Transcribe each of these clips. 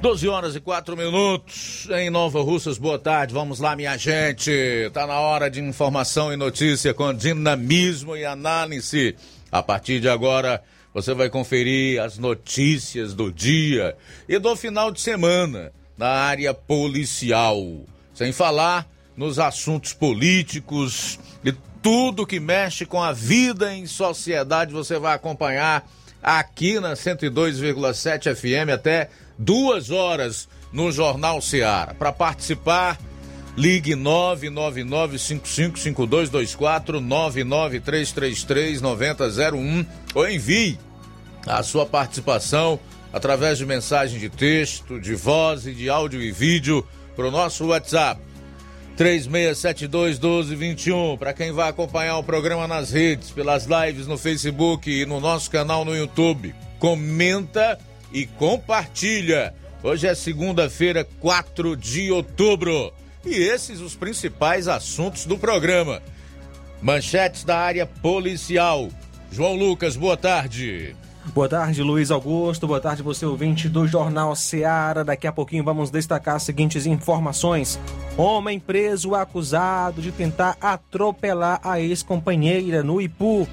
12 horas e 4 minutos em Nova Russas. Boa tarde. Vamos lá, minha gente. Tá na hora de informação e notícia com dinamismo e análise. A partir de agora, você vai conferir as notícias do dia e do final de semana na área policial. Sem falar nos assuntos políticos e tudo que mexe com a vida em sociedade, você vai acompanhar aqui na 102,7 FM até duas horas no Jornal Seara. Para participar, ligue 999-555224, 99333-9001 ou envie a sua participação através de mensagem de texto, de voz e de áudio e vídeo para o nosso WhatsApp. 36721221. Para quem vai acompanhar o programa nas redes, pelas lives no Facebook e no nosso canal no YouTube, comenta e compartilha. Hoje é segunda-feira, 4 de outubro. E esses os principais assuntos do programa. Manchetes da área policial. João Lucas, boa tarde. Boa tarde, Luiz Augusto. Boa tarde, você ouvinte do Jornal Seara. Daqui a pouquinho vamos destacar as seguintes informações. Homem preso acusado de tentar atropelar a ex-companheira no Ipu.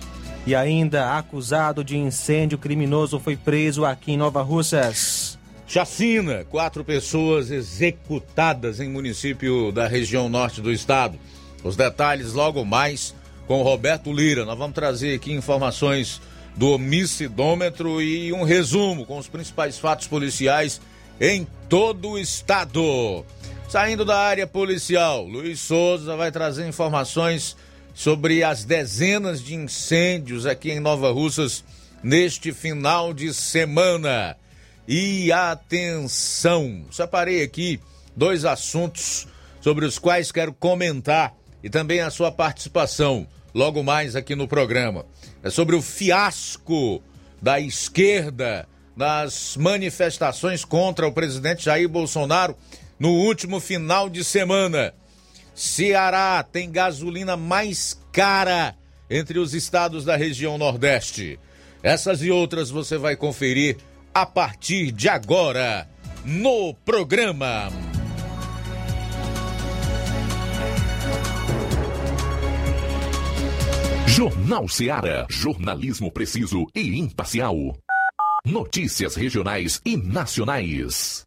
E ainda acusado de incêndio criminoso foi preso aqui em Nova Russas. Chacina, quatro pessoas executadas em município da região norte do estado. Os detalhes logo mais com Roberto Lira. Nós vamos trazer aqui informações do homicidômetro e um resumo com os principais fatos policiais em todo o estado. Saindo da área policial, Luiz Souza vai trazer informações sobre as dezenas de incêndios aqui em Nova Russas neste final de semana. E atenção, separei aqui dois assuntos sobre os quais quero comentar e também a sua participação logo mais aqui no programa. É sobre o fiasco da esquerda nas manifestações contra o presidente Jair Bolsonaro no último final de semana. Ceará tem gasolina mais cara entre os estados da região Nordeste. Essas e outras você vai conferir a partir de agora no programa. Jornal Seara. Jornalismo preciso e imparcial. Notícias regionais e nacionais.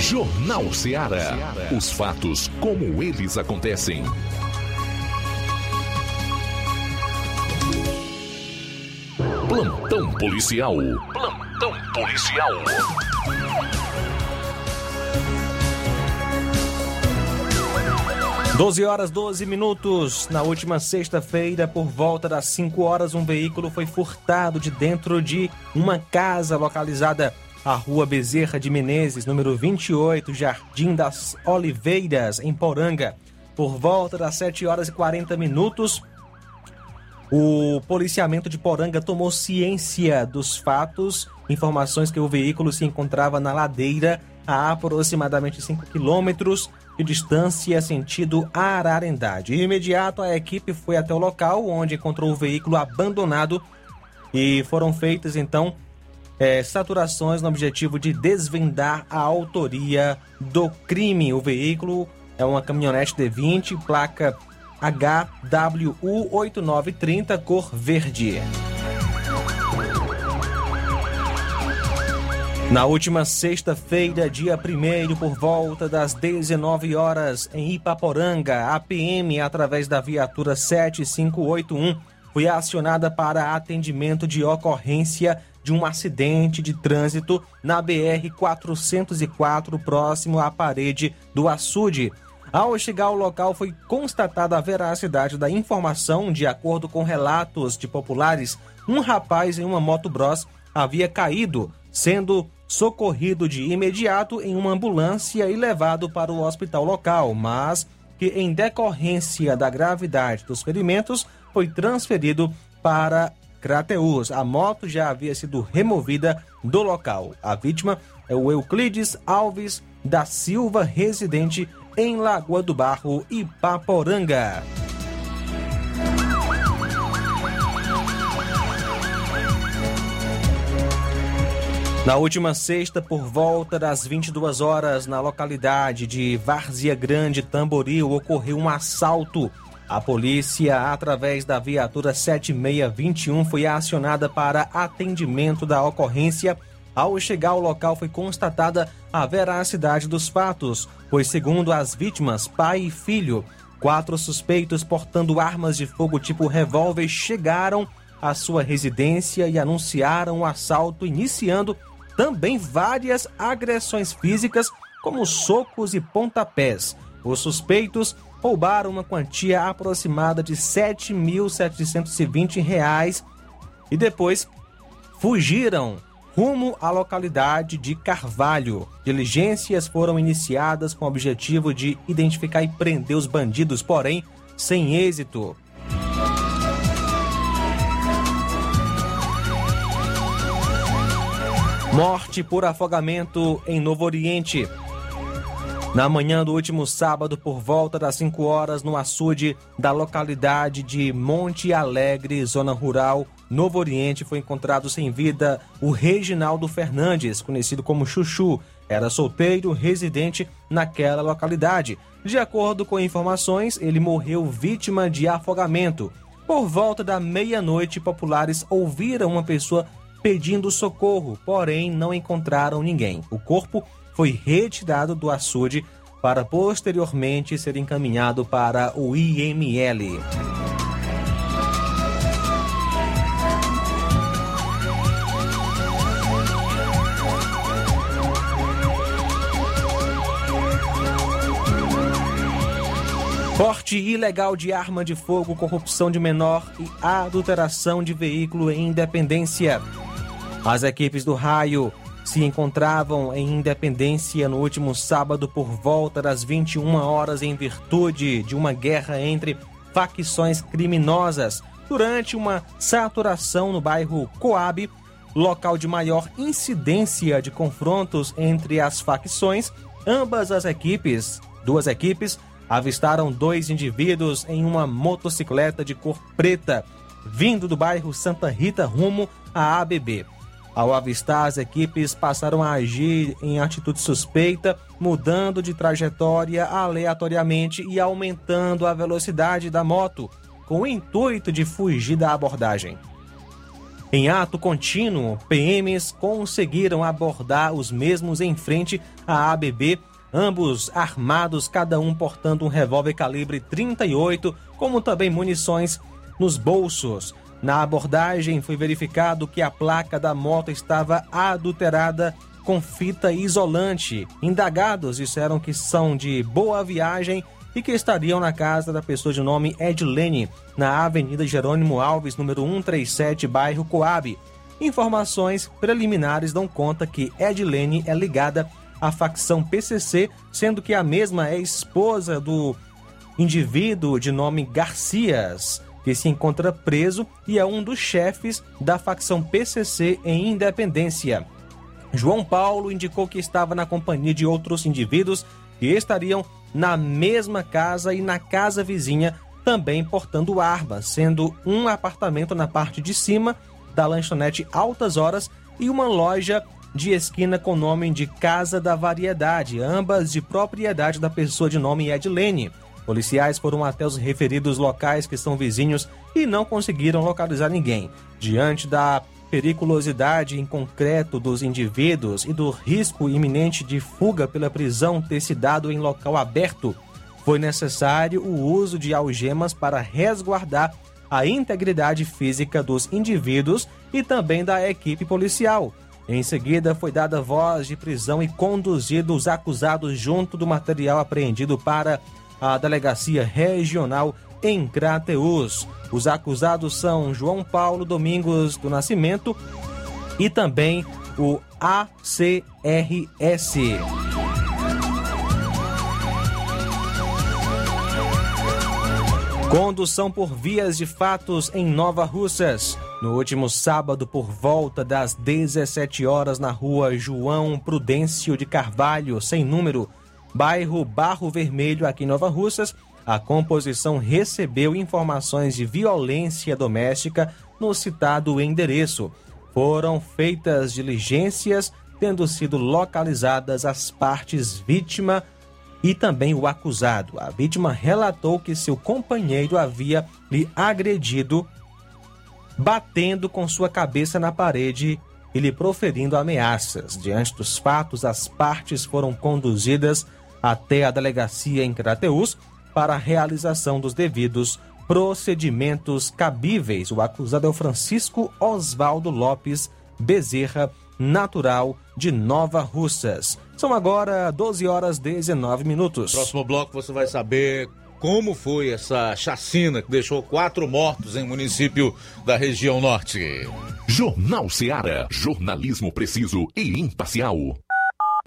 Jornal Ceará. Os fatos como eles acontecem. Plantão policial. Plantão policial. Doze horas 12 minutos. Na última sexta-feira, por volta das 5 horas, um veículo foi furtado de dentro de uma casa localizada à Rua Bezerra de Menezes, número 28, Jardim das Oliveiras, em Poranga. Por volta das 7 horas e 40 minutos, o policiamento de Poranga tomou ciência dos fatos, informações que o veículo se encontrava na ladeira a aproximadamente 5 quilômetros de distância sentido Ararendá. De imediato, a equipe foi até o local onde encontrou o veículo abandonado e foram feitas então é, saturações no objetivo de desvendar a autoria do crime. O veículo é uma caminhonete D20, placa HWU8930, cor verde. Na última sexta-feira, dia 1 por volta das 19 horas, em Ipaporanga, a PM, através da viatura 7581, foi acionada para atendimento de ocorrência de um acidente de trânsito na BR 404, próximo à parede do açude. Ao chegar ao local, foi constatada a veracidade da informação. De acordo com relatos de populares, um rapaz em uma moto bros havia caído, sendo socorrido de imediato em uma ambulância e levado para o hospital local, mas que, em decorrência da gravidade dos ferimentos, foi transferido para Crateus. A moto já havia sido removida do local. A vítima é o Euclides Alves da Silva, residente em Lagoa do Barro, Ipaporanga. Na última sexta, por volta das 22 horas, na localidade de Várzea Grande, Tamboril, ocorreu um assalto. A polícia, através da viatura 7621, foi acionada para atendimento da ocorrência. Ao chegar ao local, foi constatada a veracidade dos fatos, pois, segundo as vítimas, pai e filho, quatro suspeitos portando armas de fogo tipo revólver chegaram à sua residência e anunciaram o assalto, iniciando também várias agressões físicas, como socos e pontapés. Os suspeitos roubaram uma quantia aproximada de R$ 7.720 e depois fugiram rumo à localidade de Carvalho. Diligências foram iniciadas com o objetivo de identificar e prender os bandidos, porém sem êxito. Morte por afogamento em Novo Oriente. Na manhã do último sábado, por volta das 5 horas, no açude da localidade de Monte Alegre, zona rural, Novo Oriente, foi encontrado sem vida o Reginaldo Fernandes, conhecido como Chuchu. Era solteiro, residente naquela localidade. De acordo com informações, ele morreu vítima de afogamento. Por volta da meia-noite, populares ouviram uma pessoa pedindo socorro, porém não encontraram ninguém. O corpo foi retirado do açude para posteriormente ser encaminhado para o IML. Porte ilegal de arma de fogo, corrupção de menor e adulteração de veículo em Independência. As equipes do Raio se encontravam em Independência no último sábado por volta das 21 horas em virtude de uma guerra entre facções criminosas durante uma saturação no bairro Coab, local de maior incidência de confrontos entre as facções. Ambas as equipes, duas equipes, avistaram dois indivíduos em uma motocicleta de cor preta, vindo do bairro Santa Rita rumo à ABB. Ao avistar, as equipes passaram a agir em atitude suspeita, mudando de trajetória aleatoriamente e aumentando a velocidade da moto, com o intuito de fugir da abordagem. Em ato contínuo, PMs conseguiram abordar os mesmos em frente à ABB ambos armados, cada um portando um revólver calibre 38, como também munições nos bolsos. Na abordagem foi verificado que a placa da moto estava adulterada com fita isolante. Indagados disseram que são de boa viagem e que estariam na casa da pessoa de nome Edlene, na Avenida Jerônimo Alves, número 137, bairro Coab. Informações preliminares dão conta que Edlene é ligada a facção PCC, sendo que a mesma é esposa do indivíduo de nome Garcias, que se encontra preso e é um dos chefes da facção PCC em Independência. João Paulo indicou que estava na companhia de outros indivíduos que estariam na mesma casa e na casa vizinha também portando armas, sendo um apartamento na parte de cima da lanchonete Altas Horas e uma loja de esquina com nome de Casa da Variedade, ambas de propriedade da pessoa de nome Edlene. Policiais foram até os referidos locais que são vizinhos e não conseguiram localizar ninguém. Diante da periculosidade em concreto dos indivíduos e do risco iminente de fuga pela prisão ter se dado em local aberto, foi necessário o uso de algemas para resguardar a integridade física dos indivíduos e também da equipe policial. Em seguida, foi dada voz de prisão e conduzido os acusados junto do material apreendido para a Delegacia Regional em Crateus. Os acusados são João Paulo Domingos do Nascimento e também o ACRS. Condução por vias de fatos em Nova Russas. No último sábado, por volta das 17 horas, na rua João Prudêncio de Carvalho, sem número, bairro Barro Vermelho, aqui em Nova Russas, a composição recebeu informações de violência doméstica no citado endereço. Foram feitas diligências, tendo sido localizadas as partes vítima e também o acusado. A vítima relatou que seu companheiro havia lhe agredido batendo com sua cabeça na parede e lhe proferindo ameaças. Diante dos fatos, as partes foram conduzidas até a delegacia em Crateus para a realização dos devidos procedimentos cabíveis. O acusado é o Francisco Oswaldo Lopes Bezerra, natural de Nova Russas. São agora 12 horas 19 minutos. Próximo bloco você vai saber como foi essa chacina que deixou quatro mortos em município da região norte. Jornal Seara. Jornalismo preciso e imparcial.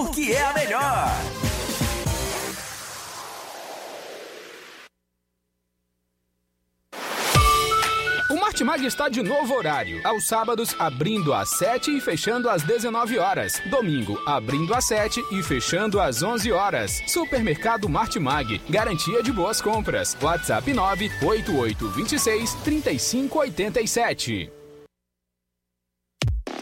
porque é a melhor. O Martimag está de novo horário. Aos sábados, abrindo às 7 e fechando às 19 horas. Domingo, abrindo às 7 e fechando às 11 horas. Supermercado Martimag. Garantia de boas compras. WhatsApp 98826 3587.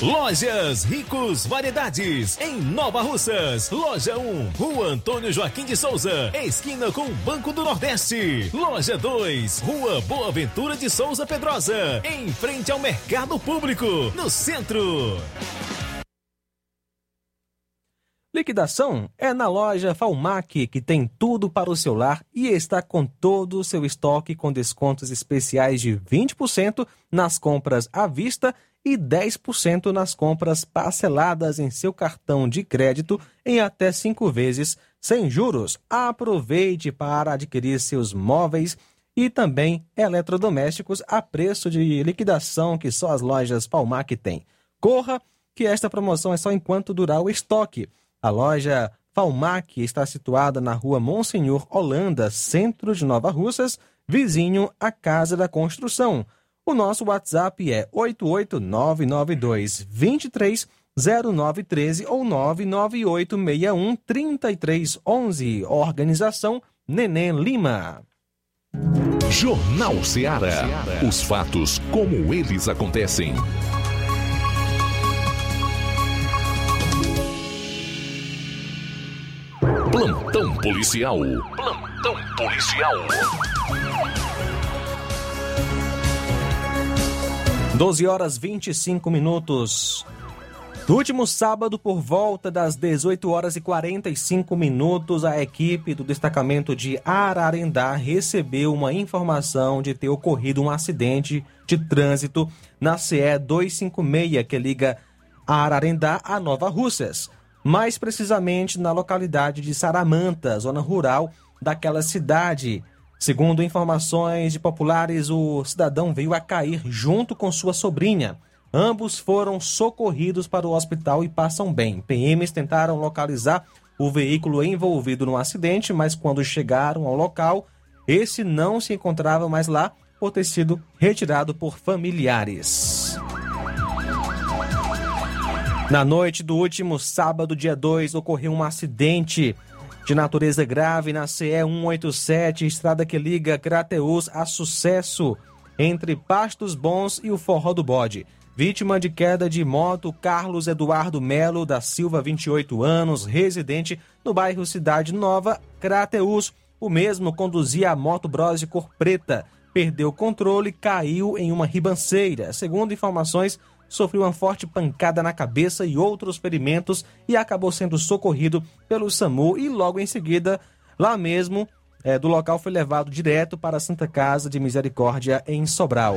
Lojas Ricos Variedades, em Nova Russas. Loja 1, Rua Antônio Joaquim de Souza, esquina com Banco do Nordeste. Loja 2, Rua Boa Ventura de Souza Pedrosa, em frente ao Mercado Público, no centro. Liquidação é na loja Falmac, que tem tudo para o seu lar e está com todo o seu estoque com descontos especiais de 20% nas compras à vista e 10% nas compras parceladas em seu cartão de crédito em até cinco vezes sem juros. Aproveite para adquirir seus móveis e também eletrodomésticos a preço de liquidação que só as lojas Palmac têm. Corra, que esta promoção é só enquanto durar o estoque. A loja Falmac está situada na rua Monsenhor Holanda, centro de Nova Russas, vizinho à Casa da Construção. O nosso WhatsApp é 88992 23 0913 ou 99861 3311. Organização Neném Lima. Jornal Ceará. Os fatos como eles acontecem. Plantão policial. Plantão policial. 12 horas 25 minutos. No último sábado, por volta das 18 horas e 45 minutos, a equipe do destacamento de Ararendá recebeu uma informação de ter ocorrido um acidente de trânsito na CE 256, que liga Ararendá a Nova Russas. Mais precisamente na localidade de Saramanta, zona rural daquela cidade. Segundo informações de populares, o cidadão veio a cair junto com sua sobrinha. Ambos foram socorridos para o hospital e passam bem. PMs tentaram localizar o veículo envolvido no acidente, mas quando chegaram ao local, esse não se encontrava mais lá por ter sido retirado por familiares. Na noite do último sábado, dia 2, ocorreu um acidente de natureza grave na CE 187, estrada que liga Crateus a Sucesso, entre Pastos Bons e o Forró do Bode. Vítima de queda de moto, Carlos Eduardo Melo da Silva, 28 anos, residente no bairro Cidade Nova, Crateus. O mesmo conduzia a moto Bros de cor preta, perdeu o controle e caiu em uma ribanceira. Segundo informações, sofreu uma forte pancada na cabeça e outros ferimentos e acabou sendo socorrido pelo SAMU e logo em seguida, lá mesmo, é, do local foi levado direto para a Santa Casa de Misericórdia em Sobral.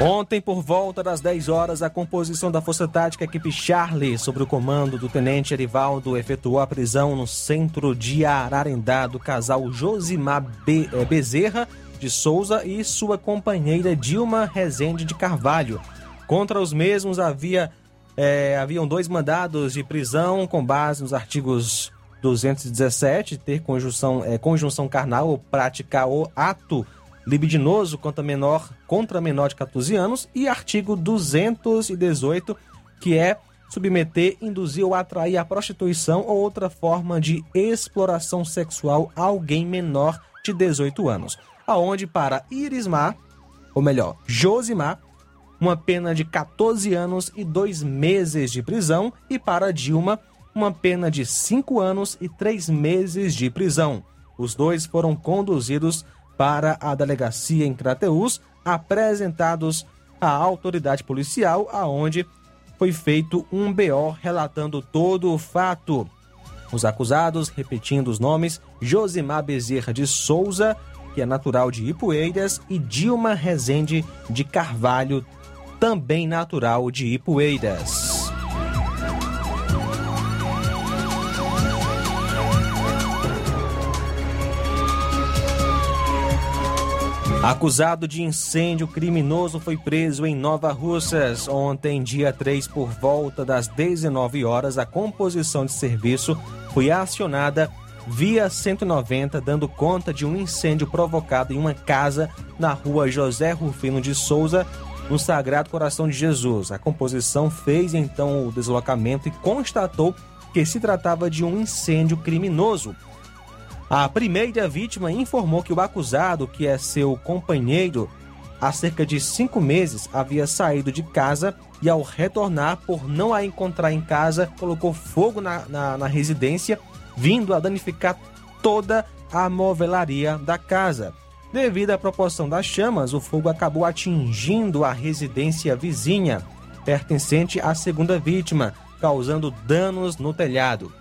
Ontem, por volta das 10 horas, a composição da Força Tática Equipe Charlie, sob o comando do Tenente Erivaldo, efetuou a prisão no centro de Ararendá do casal Josimar Be eh, Bezerra de Souza e sua companheira Dilma Rezende de Carvalho. Contra os mesmos havia, eh, haviam dois mandados de prisão com base nos artigos 217, ter conjunção, eh, conjunção carnal ou praticar o ato libidinoso contra menor, contra menor de 14 anos e artigo 218, que é submeter, induzir ou atrair à prostituição ou outra forma de exploração sexual a alguém menor de 18 anos. Aonde para Irismar, ou melhor, Josimar, uma pena de 14 anos e 2 meses de prisão e para Dilma, uma pena de 5 anos e 3 meses de prisão. Os dois foram conduzidos para a delegacia em Crateús, apresentados à autoridade policial, aonde foi feito um BO relatando todo o fato. Os acusados, repetindo os nomes, Josimar Bezerra de Souza, que é natural de Ipueiras, e Dilma Rezende de Carvalho, também natural de Ipueiras. Acusado de incêndio criminoso foi preso em Nova Russas. Ontem, dia 3, por volta das 19 horas, a composição de serviço foi acionada via 190, dando conta de um incêndio provocado em uma casa na rua José Rufino de Souza, no Sagrado Coração de Jesus. A composição fez então o deslocamento e constatou que se tratava de um incêndio criminoso. A primeira vítima informou que o acusado, que é seu companheiro, há cerca de cinco meses havia saído de casa e, ao retornar, por não a encontrar em casa, colocou fogo na, na, na residência, vindo a danificar toda a movelaria da casa. Devido à proporção das chamas, o fogo acabou atingindo a residência vizinha, pertencente à segunda vítima, causando danos no telhado.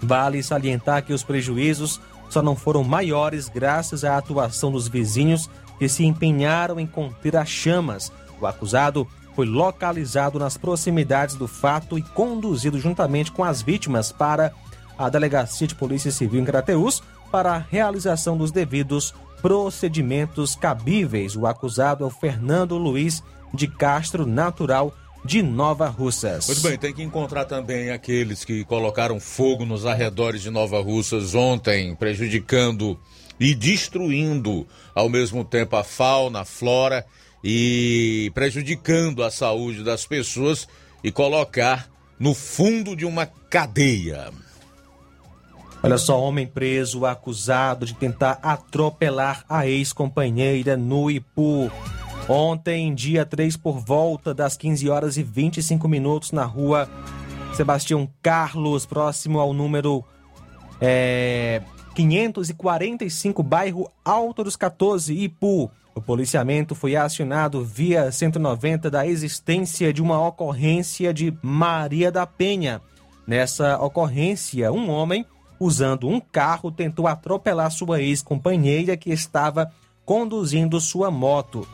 Vale salientar que os prejuízos só não foram maiores graças à atuação dos vizinhos que se empenharam em conter as chamas. O acusado foi localizado nas proximidades do fato e conduzido juntamente com as vítimas para a Delegacia de Polícia Civil em Crateús para a realização dos devidos procedimentos cabíveis. O acusado é o Fernando Luiz de Castro, natural de Nova Russas. Muito bem, tem que encontrar também aqueles que colocaram fogo nos arredores de Nova Russas ontem, prejudicando e destruindo ao mesmo tempo a fauna, a flora e prejudicando a saúde das pessoas e colocar no fundo de uma cadeia. Olha só, homem preso acusado de tentar atropelar a ex-companheira no Ipu. Ontem, dia 3, por volta das 15 horas e 25 minutos, na rua Sebastião Carlos, próximo ao número é, 545, bairro Alto dos 14, Ipu. O policiamento foi acionado via 190 da existência de uma ocorrência de Maria da Penha. Nessa ocorrência, um homem, usando um carro, tentou atropelar sua ex-companheira que estava conduzindo sua moto.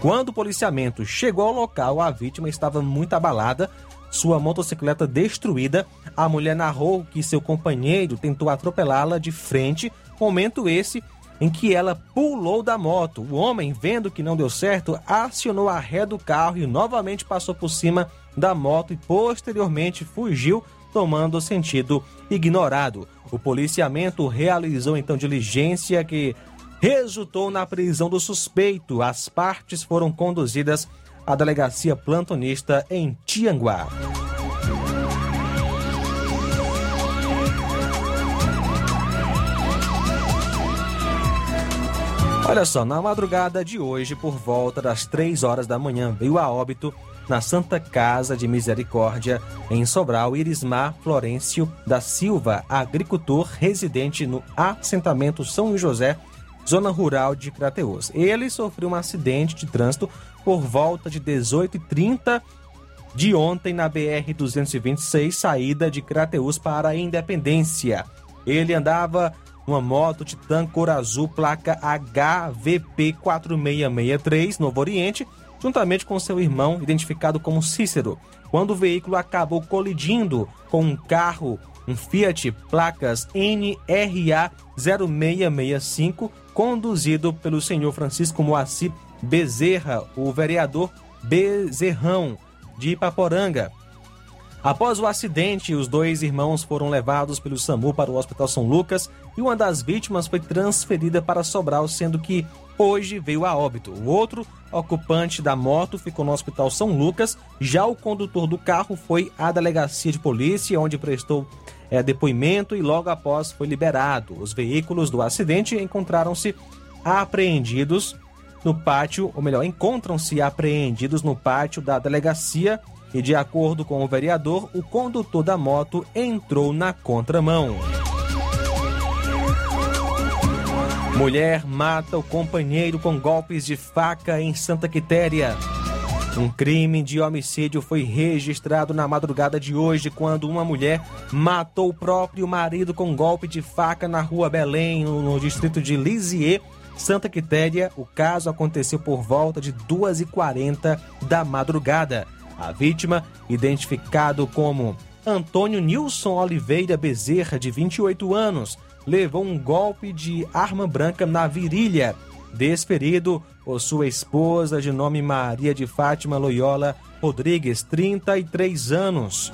Quando o policiamento chegou ao local, a vítima estava muito abalada, sua motocicleta destruída. A mulher narrou que seu companheiro tentou atropelá-la de frente, momento esse em que ela pulou da moto. O homem, vendo que não deu certo, acionou a ré do carro e novamente passou por cima da moto e posteriormente fugiu, tomando sentido ignorado. O policiamento realizou então diligência que resultou na prisão do suspeito. As partes foram conduzidas à delegacia plantonista em Tianguá. Olha só, na madrugada de hoje, por volta das 3 horas da manhã, veio a óbito na Santa Casa de Misericórdia, em Sobral, Irismar Florencio da Silva, agricultor residente no assentamento São José, zona rural de Crateus. Ele sofreu um acidente de trânsito por volta de 18h30 de ontem na BR-226, saída de Crateus para a Independência. Ele andava uma moto Titan cor azul, placa HVP 4663, Novo Oriente, juntamente com seu irmão, identificado como Cícero, quando o veículo acabou colidindo com um carro, um Fiat, placas NRA 0665, conduzido pelo senhor Francisco Moacir Bezerra, o vereador Bezerrão, de Ipaporanga. Após o acidente, os dois irmãos foram levados pelo SAMU para o Hospital São Lucas e uma das vítimas foi transferida para Sobral, sendo que hoje veio a óbito. O outro ocupante da moto ficou no Hospital São Lucas, já o condutor do carro foi à delegacia de polícia, onde prestou é, depoimento e logo após foi liberado. Os veículos do acidente encontraram-se apreendidos no pátio, ou melhor, encontram-se apreendidos no pátio da delegacia e, de acordo com o vereador, o condutor da moto entrou na contramão. Mulher mata o companheiro com golpes de faca em Santa Quitéria. Um crime de homicídio foi registrado na madrugada de hoje, quando uma mulher matou o próprio marido com golpe de faca na rua Belém, no distrito de Lisieux, Santa Quitéria. O caso aconteceu por volta de 2h40 da madrugada. A vítima, identificado como Antônio Nilson Oliveira Bezerra, de 28 anos, levou um golpe de arma branca na virilha. Desferido por sua esposa, de nome Maria de Fátima Loyola Rodrigues, 33 anos.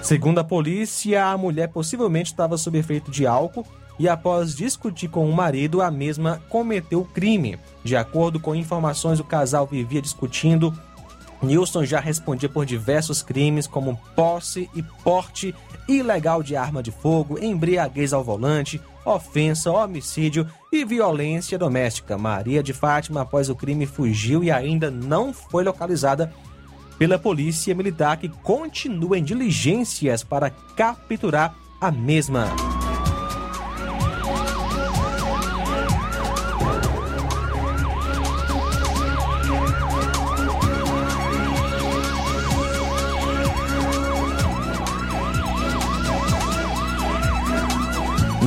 Segundo a polícia, a mulher possivelmente estava sob efeito de álcool e, após discutir com o marido, a mesma cometeu o crime. De acordo com informações, o casal vivia discutindo Nilson já respondia por diversos crimes como posse e porte ilegal de arma de fogo, embriaguez ao volante, ofensa, homicídio e violência doméstica. Maria de Fátima, após o crime, fugiu e ainda não foi localizada pela polícia militar que continua em diligências para capturar a mesma.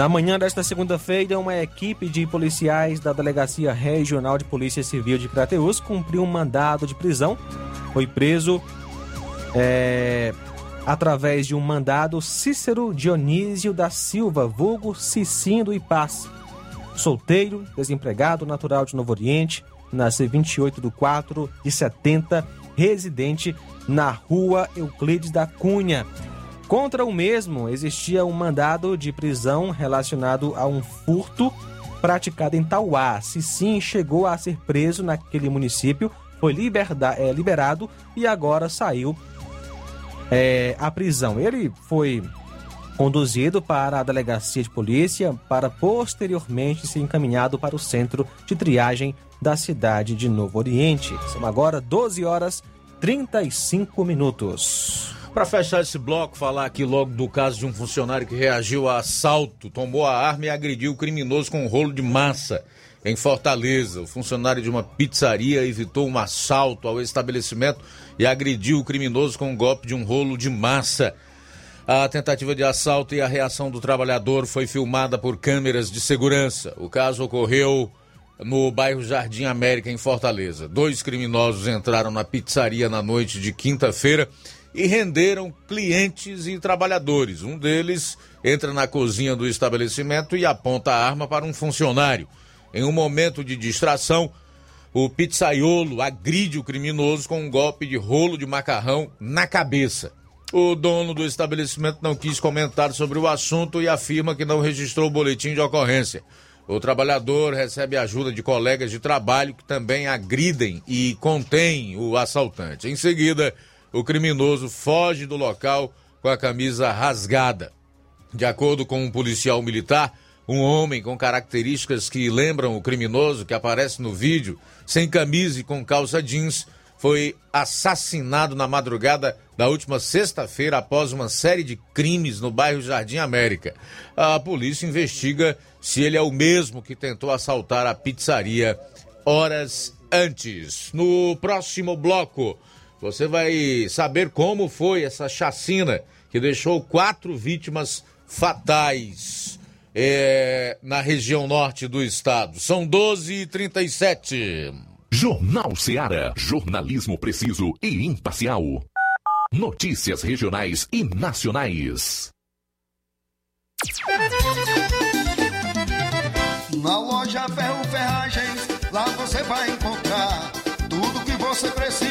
Na manhã desta segunda-feira, uma equipe de policiais da Delegacia Regional de Polícia Civil de Crateus cumpriu um mandado de prisão. Foi preso é, através de um mandado Cícero Dionísio da Silva, vulgo Cicinho do Ipaz. Solteiro, desempregado, natural de Novo Oriente, nasceu 28 de 4 de 70 residente na rua Euclides da Cunha. Contra o mesmo, existia um mandado de prisão relacionado a um furto praticado em Tauá. Se sim, chegou a ser preso naquele município, foi liberda, é, liberado e agora saiu é, à prisão. Ele foi conduzido para a delegacia de polícia para posteriormente ser encaminhado para o centro de triagem da cidade de Novo Oriente. São agora 12 horas 35 minutos. Para fechar esse bloco, falar aqui logo do caso de um funcionário que reagiu a assalto, tomou a arma e agrediu o criminoso com um rolo de massa em Fortaleza. O funcionário de uma pizzaria evitou um assalto ao estabelecimento e agrediu o criminoso com um golpe de um rolo de massa. A tentativa de assalto e a reação do trabalhador foi filmada por câmeras de segurança. O caso ocorreu no bairro Jardim América, em Fortaleza. Dois criminosos entraram na pizzaria na noite de quinta-feira e renderam clientes e trabalhadores. Um deles entra na cozinha do estabelecimento e aponta a arma para um funcionário. Em um momento de distração, o pizzaiolo agride o criminoso com um golpe de rolo de macarrão na cabeça. O dono do estabelecimento não quis comentar sobre o assunto e afirma que não registrou o boletim de ocorrência. O trabalhador recebe ajuda de colegas de trabalho que também agridem e contêm o assaltante. Em seguida, o criminoso foge do local com a camisa rasgada. De acordo com um policial militar, um homem com características que lembram o criminoso que aparece no vídeo, sem camisa e com calça jeans, foi assassinado na madrugada da última sexta-feira após uma série de crimes no bairro Jardim América. A polícia investiga se ele é o mesmo que tentou assaltar a pizzaria horas antes. No próximo bloco, você vai saber como foi essa chacina que deixou quatro vítimas fatais é, na região norte do estado. São 12 e 37 Jornal Seara. Jornalismo preciso e imparcial. Notícias regionais e nacionais. Na loja Ferro Ferragens, lá você vai encontrar tudo que você precisa.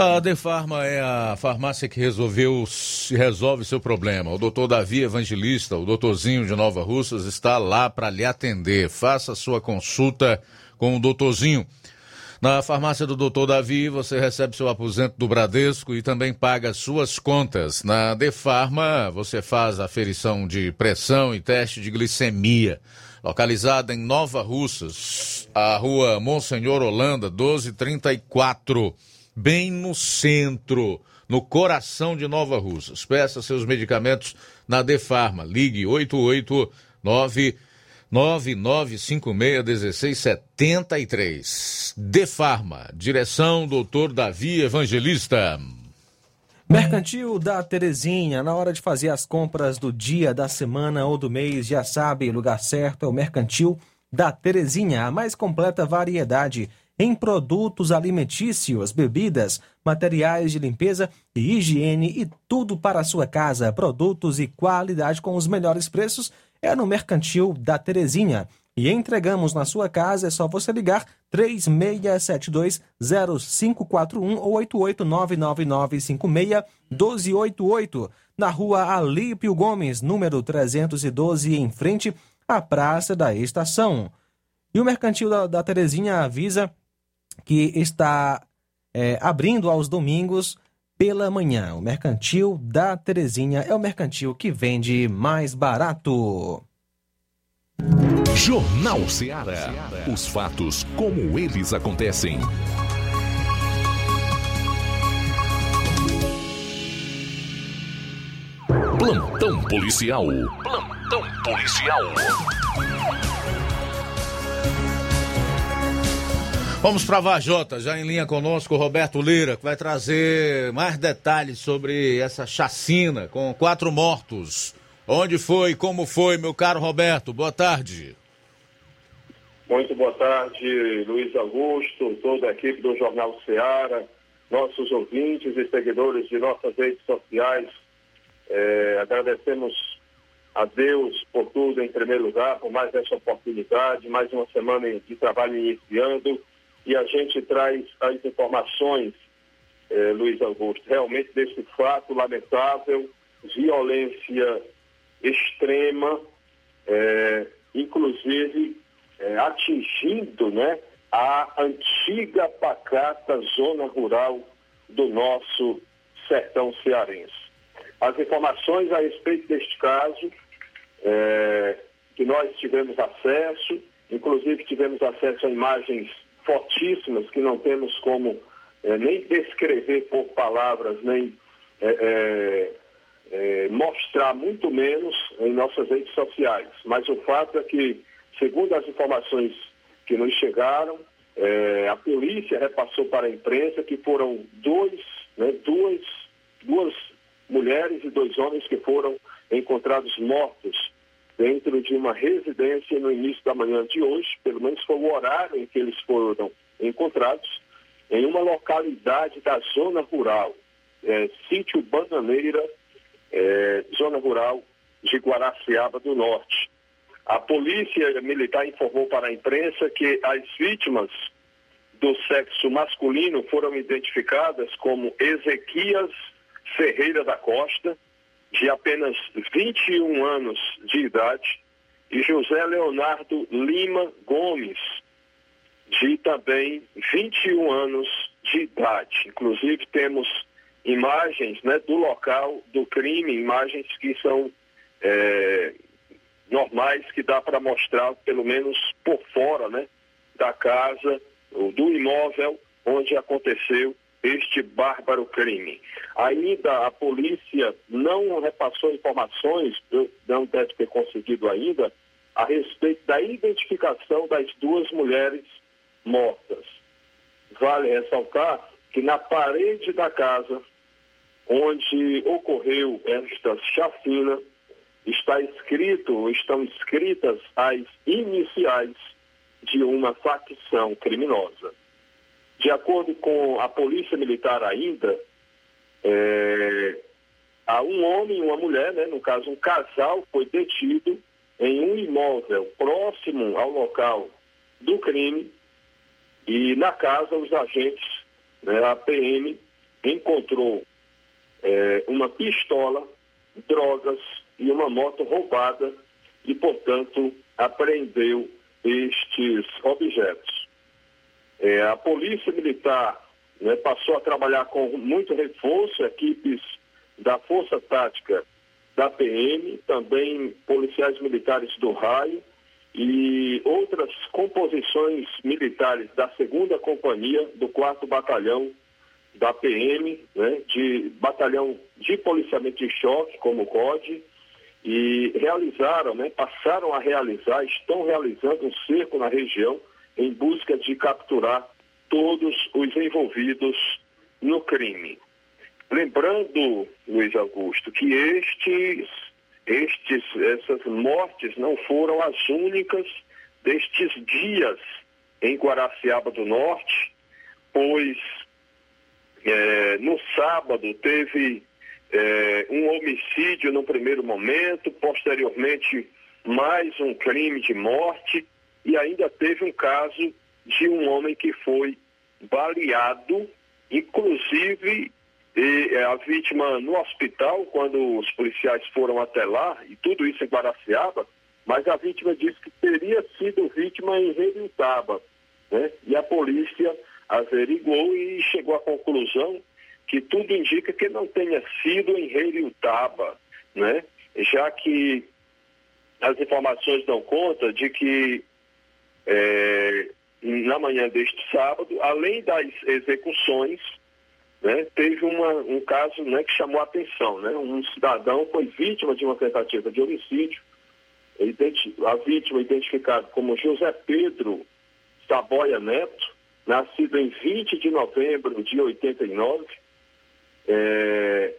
A Defarma é a farmácia que resolveu resolve seu problema. O doutor Davi Evangelista, o doutorzinho de Nova Russas, está lá para lhe atender. Faça sua consulta com o doutorzinho. Na farmácia do doutor Davi, você recebe seu aposento do Bradesco e também paga suas contas. Na Defarma, você faz aferição de pressão e teste de glicemia. Localizada em Nova Russas, a rua Monsenhor Holanda, 1234 bem no centro, no coração de Nova Russas. Peça seus medicamentos na Defarma. Ligue 889 99561673. Defarma. Direção Doutor Davi Evangelista. Mercantil da Terezinha, na hora de fazer as compras do dia, da semana ou do mês, já sabe, lugar certo é o Mercantil da Terezinha, a mais completa variedade em produtos alimentícios, bebidas, materiais de limpeza e higiene e tudo para a sua casa. Produtos e qualidade com os melhores preços é no Mercantil da Terezinha. E entregamos na sua casa, é só você ligar 3672-0541 ou 8899956-1288, na rua Alípio Gomes, número 312, em frente à Praça da Estação. E o Mercantil da, da Terezinha avisa que está é, abrindo aos domingos pela manhã. O mercantil da Terezinha é o mercantil que vende mais barato. Jornal Ceará. Os fatos como eles acontecem. Plantão policial. Plantão policial. Vamos para Vajota, já em linha conosco Roberto Lira, que vai trazer mais detalhes sobre essa chacina com quatro mortos. Onde foi, como foi, meu caro Roberto? Boa tarde. Muito boa tarde, Luiz Augusto, toda a equipe do Jornal Ceará, nossos ouvintes e seguidores de nossas redes sociais. É, agradecemos a Deus por tudo em primeiro lugar, por mais essa oportunidade, mais uma semana de trabalho iniciando e a gente traz as informações, eh, Luiz Augusto, realmente desse fato lamentável, violência extrema, eh, inclusive eh, atingindo né, a antiga pacata zona rural do nosso sertão cearense. As informações a respeito deste caso, que nós tivemos acesso, inclusive tivemos acesso a imagens fortíssimas que não temos como é, nem descrever por palavras, nem é, eh, mostrar muito menos em nossas redes sociais. Mas o fato é que, segundo as informações que nos chegaram, a polícia repassou para a imprensa que foram dois, né, duas, duas mulheres e dois homens que foram encontrados mortos dentro de uma residência no início da manhã de hoje, pelo menos foi o horário em que eles foram encontrados, em uma localidade da zona rural, é, sítio Bananeira, é, zona rural de Guaraciaba do Norte. A polícia militar informou para a imprensa que as vítimas do sexo masculino foram identificadas como Ezequias Ferreira da Costa, de apenas 21 anos de idade, e José Leonardo Lima Gomes, de também 21 anos de idade. Inclusive temos imagens né, do local do crime, imagens que são é, normais, que dá para mostrar, pelo menos por fora né, da casa, do imóvel onde aconteceu este bárbaro crime. Ainda a polícia não repassou informações, não deve ter conseguido ainda, a respeito da identificação das duas mulheres mortas. Vale ressaltar que na parede da casa onde ocorreu esta chacina está escrito, estão escritas as iniciais de uma facção criminosa. De acordo com a Polícia Militar ainda, é, há um homem e uma mulher, né, no caso um casal, foi detido em um imóvel próximo ao local do crime e na casa os agentes, né, a PM, encontrou é, uma pistola, drogas e uma moto roubada e, portanto, apreendeu estes objetos. É, a Polícia Militar né, passou a trabalhar com muito reforço, equipes da Força Tática da PM, também policiais militares do raio e outras composições militares da segunda companhia do 4 batalhão da PM, né, de batalhão de policiamento de choque, como o COD, e realizaram, né, passaram a realizar, estão realizando um cerco na região em busca de capturar todos os envolvidos no crime. Lembrando, Luiz Augusto, que estes, estes, essas mortes não foram as únicas destes dias em Guaraciaba do Norte, pois é, no sábado teve é, um homicídio no primeiro momento, posteriormente mais um crime de morte e ainda teve um caso de um homem que foi baleado, inclusive e a vítima no hospital, quando os policiais foram até lá, e tudo isso em Guaraciaba, mas a vítima disse que teria sido vítima em Redutaba, né? E a polícia averiguou e chegou à conclusão que tudo indica que não tenha sido em Redutaba, né? Já que as informações dão conta de que é, na manhã deste sábado, além das execuções, né, teve uma, um caso né, que chamou a atenção. Né? Um cidadão foi vítima de uma tentativa de homicídio, a vítima identificada como José Pedro Saboia Neto, nascido em 20 de novembro de 89. É,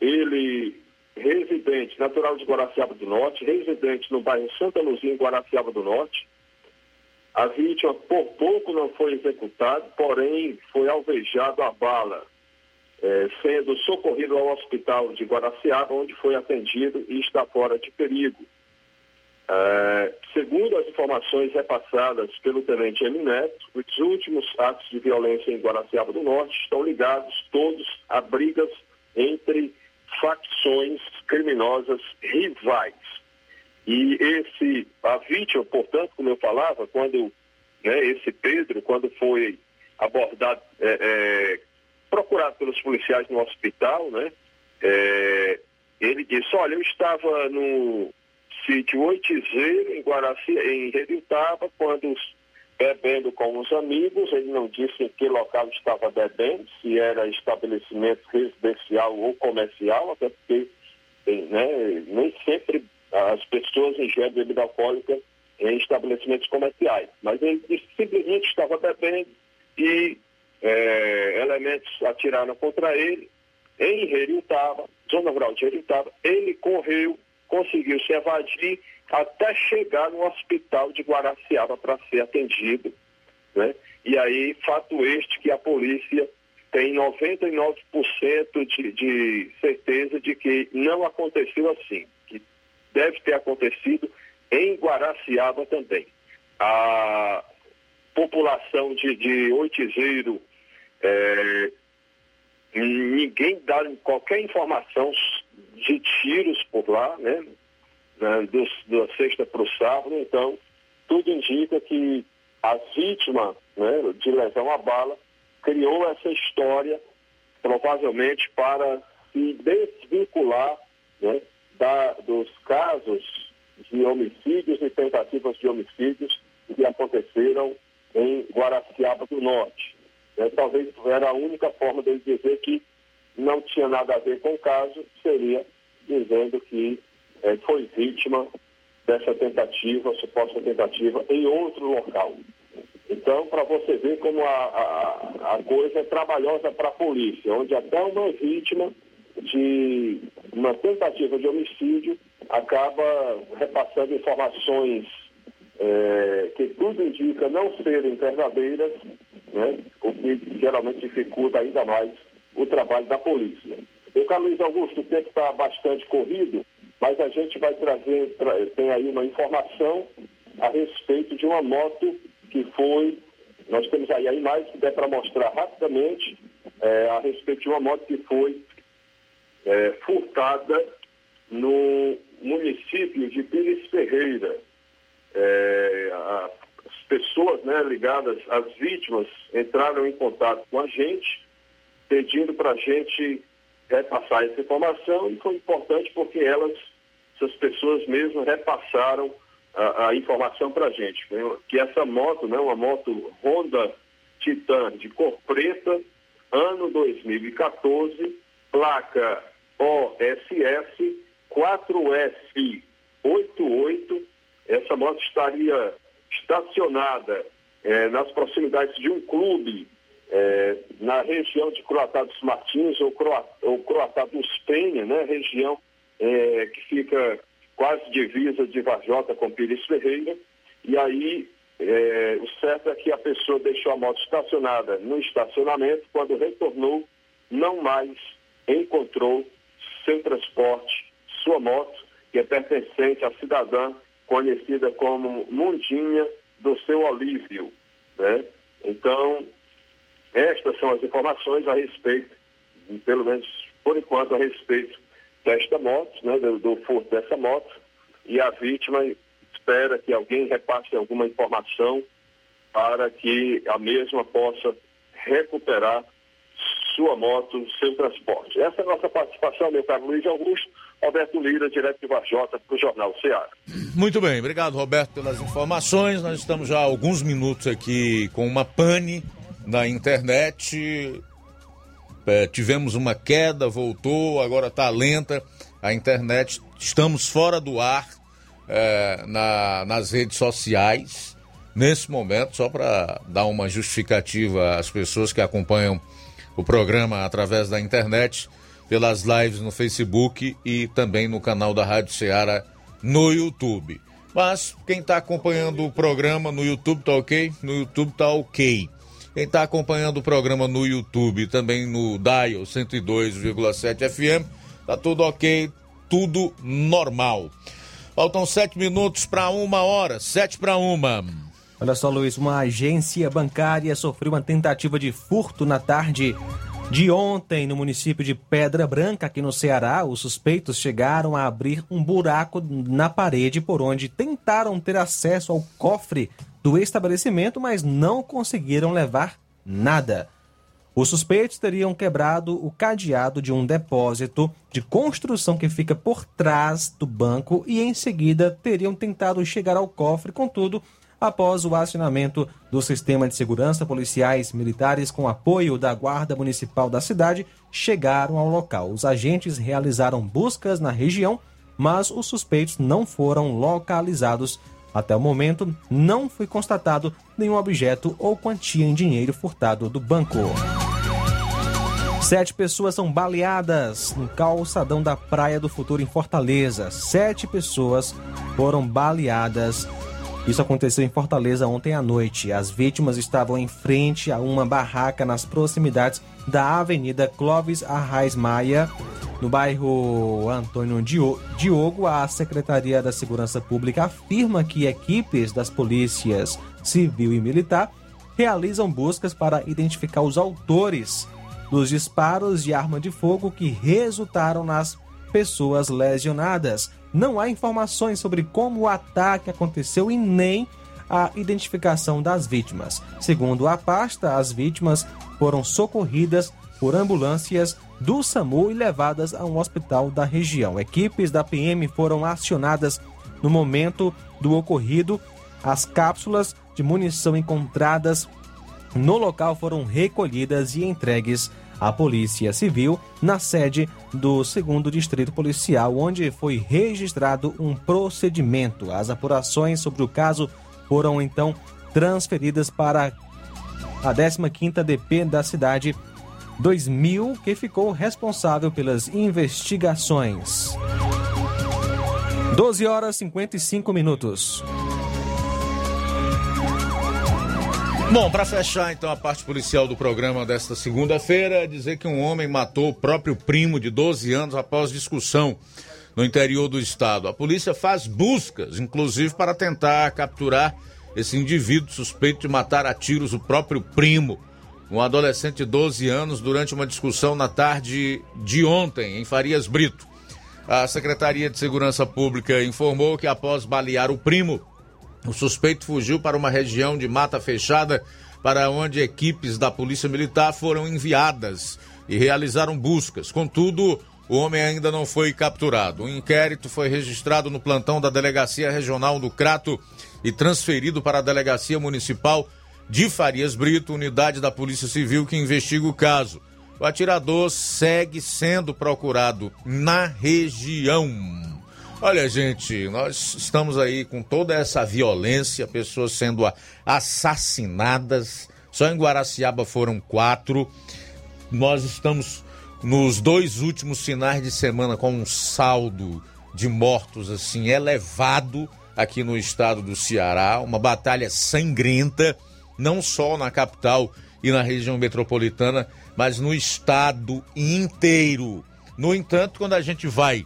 ele residente, natural de Guaraciaba do Norte, residente no bairro Santa Luzia, em Guaraciaba do Norte, a vítima por pouco não foi executada, porém foi alvejado a bala, é, sendo socorrido ao hospital de Guaraciaba, onde foi atendido e está fora de perigo. É, segundo as informações repassadas pelo tenente M. Neto, os últimos atos de violência em Guaraciaba do Norte estão ligados todos a brigas entre facções criminosas rivais. E esse, a vítima, portanto, como eu falava, quando né, esse Pedro, quando foi abordado, é, é, procurado pelos policiais no hospital, né, é, ele disse, olha, eu estava no sítio Oitizeiro, em Guaraci, em Redutaba, quando bebendo com os amigos, ele não disse em que local estava bebendo, se era estabelecimento residencial ou comercial, até porque né, nem sempre as pessoas ingerem bebida alcoólica em estabelecimentos comerciais. Mas ele simplesmente estava bebendo e é, elementos atiraram contra ele em Reriutaba, zona rural de Reriutaba. Ele correu, conseguiu se evadir até chegar no hospital de Guaraciaba para ser atendido. Né? E aí, fato este que a polícia tem 99% de, de certeza de que não aconteceu assim, deve ter acontecido em Guaraciaba também. A população de, de Oitizeiro, é, ninguém dá qualquer informação de tiros por lá, né? Do, da sexta para o sábado, então tudo indica que a vítima né, de lesão à bala criou essa história, provavelmente para se desvincular né, da, dos casos de homicídios e tentativas de homicídios que aconteceram em Guaraciaba do Norte. É, talvez era a única forma dele dizer que não tinha nada a ver com o caso, seria dizendo que é, foi vítima dessa tentativa, suposta tentativa, em outro local. Então, para você ver como a, a, a coisa é trabalhosa para a polícia, onde até uma vítima de uma tentativa de homicídio acaba repassando informações é, que tudo indica não serem verdadeiras, né, o que geralmente dificulta ainda mais o trabalho da polícia. O Carlos Augusto, o tempo está bastante corrido, mas a gente vai trazer, tem aí uma informação a respeito de uma moto que foi, nós temos aí a imagem que der para mostrar rapidamente, é, a respeito de uma moto que foi é, furtada no município de Pires Ferreira. É, as pessoas né, ligadas às vítimas entraram em contato com a gente, pedindo para a gente repassar essa informação e foi importante porque elas, essas pessoas mesmo repassaram a, a informação para a gente, que essa moto, né, uma moto Honda Titan de cor preta, ano 2014, placa OSS 4S88. Essa moto estaria estacionada é, nas proximidades de um clube é, na região de Croatá dos Martins ou, Croa, ou Croatá dos Penha, né, região é, que fica quase divisa de Varjota com Pires Ferreira. E aí, o certo é que a pessoa deixou a moto estacionada no estacionamento, quando retornou, não mais encontrou seu transporte, sua moto, que é pertencente à cidadã conhecida como Mundinha do seu Olívio. Né? Então, estas são as informações a respeito, pelo menos por enquanto, a respeito desta moto, né, do, do furto dessa moto, e a vítima espera que alguém repasse alguma informação para que a mesma possa recuperar sua moto, seu transporte. Essa é a nossa participação, meu caro Luiz Augusto. Roberto Lira, direto de Varjota, para o Jornal Ceará. Muito bem, obrigado Roberto pelas informações. Nós estamos já há alguns minutos aqui com uma pane na internet é, tivemos uma queda, voltou, agora está lenta a internet. Estamos fora do ar é, na, nas redes sociais nesse momento, só para dar uma justificativa às pessoas que acompanham o programa através da internet, pelas lives no Facebook e também no canal da Rádio Ceará no YouTube. Mas quem está acompanhando o programa no YouTube tá ok? No YouTube tá ok. Quem está acompanhando o programa no YouTube, também no Dial 102,7 FM, tá tudo ok, tudo normal. Faltam sete minutos para uma hora, sete para uma. Olha só, Luiz, uma agência bancária sofreu uma tentativa de furto na tarde de ontem no município de Pedra Branca, aqui no Ceará. Os suspeitos chegaram a abrir um buraco na parede por onde tentaram ter acesso ao cofre do estabelecimento, mas não conseguiram levar nada. Os suspeitos teriam quebrado o cadeado de um depósito de construção que fica por trás do banco e em seguida teriam tentado chegar ao cofre, contudo, Após o acionamento do sistema de segurança, policiais militares, com apoio da Guarda Municipal da cidade, chegaram ao local. Os agentes realizaram buscas na região, mas os suspeitos não foram localizados. Até o momento, não foi constatado nenhum objeto ou quantia em dinheiro furtado do banco. Sete pessoas são baleadas no calçadão da Praia do Futuro em Fortaleza. Sete pessoas foram baleadas. Isso aconteceu em Fortaleza ontem à noite. As vítimas estavam em frente a uma barraca nas proximidades da Avenida Clóvis Arraes Maia, no bairro Antônio Diogo. A Secretaria da Segurança Pública afirma que equipes das polícias civil e militar realizam buscas para identificar os autores dos disparos de arma de fogo que resultaram nas pessoas lesionadas. Não há informações sobre como o ataque aconteceu e nem a identificação das vítimas. Segundo a pasta, as vítimas foram socorridas por ambulâncias do SAMU e levadas a um hospital da região. Equipes da PM foram acionadas no momento do ocorrido. As cápsulas de munição encontradas no local foram recolhidas e entregues à Polícia Civil na sede do 2 Distrito Policial, onde foi registrado um procedimento. As apurações sobre o caso foram então transferidas para a 15ª DP da cidade 2000, que ficou responsável pelas investigações. 12 horas e 55 minutos. Bom, para fechar então a parte policial do programa desta segunda-feira, dizer que um homem matou o próprio primo de 12 anos após discussão no interior do estado. A polícia faz buscas, inclusive para tentar capturar esse indivíduo suspeito de matar a tiros o próprio primo, um adolescente de 12 anos, durante uma discussão na tarde de ontem em Farias Brito. A Secretaria de Segurança Pública informou que após balear o primo, o suspeito fugiu para uma região de mata fechada, para onde equipes da Polícia Militar foram enviadas e realizaram buscas. Contudo, o homem ainda não foi capturado. O inquérito foi registrado no plantão da Delegacia Regional do Crato e transferido para a Delegacia Municipal de Farias Brito, unidade da Polícia Civil que investiga o caso. O atirador segue sendo procurado na região. Olha, gente, nós estamos aí com toda essa violência, pessoas sendo assassinadas. Só em Guaraciaba foram quatro. Nós estamos nos dois últimos finais de semana com um saldo de mortos assim elevado aqui no estado do Ceará, uma batalha sangrenta, não só na capital e na região metropolitana, mas no estado inteiro. No entanto, quando a gente vai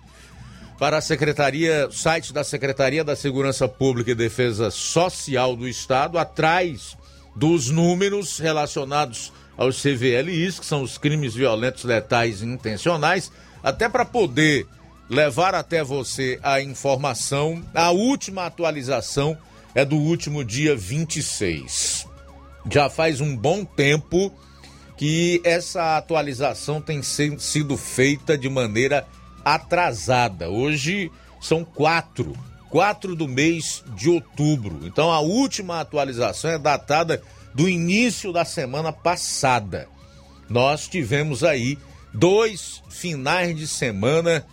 para a Secretaria, site da Secretaria da Segurança Pública e Defesa Social do Estado, atrás dos números relacionados aos CVLIs, que são os crimes violentos, letais e intencionais, até para poder levar até você a informação. A última atualização é do último dia 26. Já faz um bom tempo que essa atualização tem sido feita de maneira atrasada. Hoje são quatro, quatro do mês de outubro. Então a última atualização é datada do início da semana passada. Nós tivemos aí dois finais de semana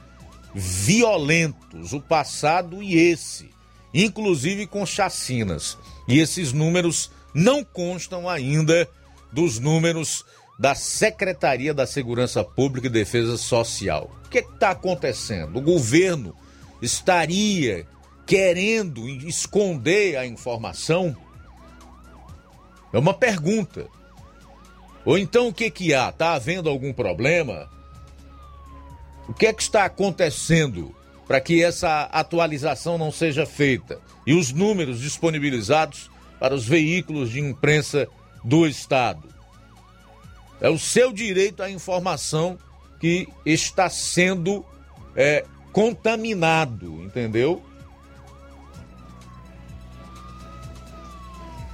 violentos, o passado e esse, inclusive com chacinas. E esses números não constam ainda dos números da Secretaria da Segurança Pública e Defesa Social. O que está acontecendo? O governo estaria querendo esconder a informação? É uma pergunta. Ou então o que que há? Está havendo algum problema? O que é que está acontecendo para que essa atualização não seja feita? E os números disponibilizados para os veículos de imprensa do Estado? É o seu direito à informação que está sendo é, contaminado, entendeu?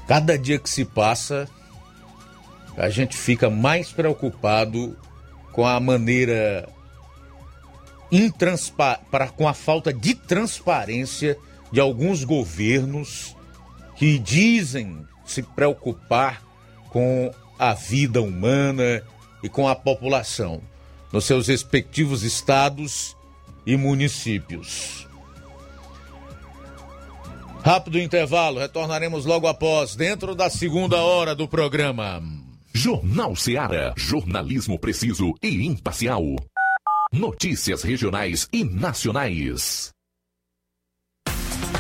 Cada dia que se passa, a gente fica mais preocupado com a maneira intranspa com a falta de transparência de alguns governos que dizem se preocupar com a vida humana e com a população nos seus respectivos estados e municípios. Rápido intervalo, retornaremos logo após, dentro da segunda hora do programa. Jornal Seara. Jornalismo preciso e imparcial. Notícias regionais e nacionais.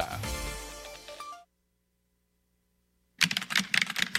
Yeah.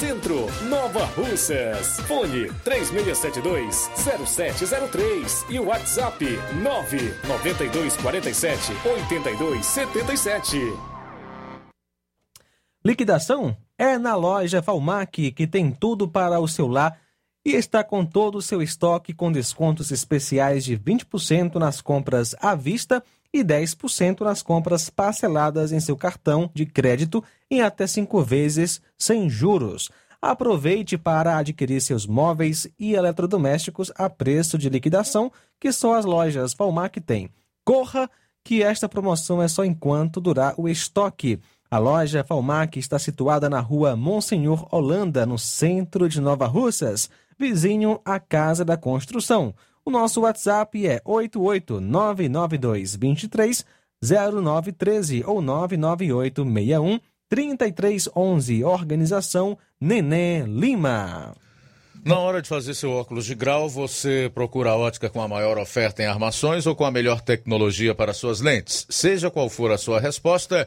Centro, Nova Russas. Fone 3672-0703 e WhatsApp 99247-8277. Liquidação é na loja Falmac, que tem tudo para o seu lar e está com todo o seu estoque com descontos especiais de 20% nas compras à vista e 10% nas compras parceladas em seu cartão de crédito em até cinco vezes sem juros. Aproveite para adquirir seus móveis e eletrodomésticos a preço de liquidação que só as lojas Falmac têm. Corra, que esta promoção é só enquanto durar o estoque. A loja Falmac está situada na rua Monsenhor Holanda, no centro de Nova Russas, vizinho à Casa da Construção. O nosso WhatsApp é 8899223 0913 ou 99861 3311. Organização Nenê Lima. Na hora de fazer seu óculos de grau, você procura a ótica com a maior oferta em armações ou com a melhor tecnologia para suas lentes? Seja qual for a sua resposta,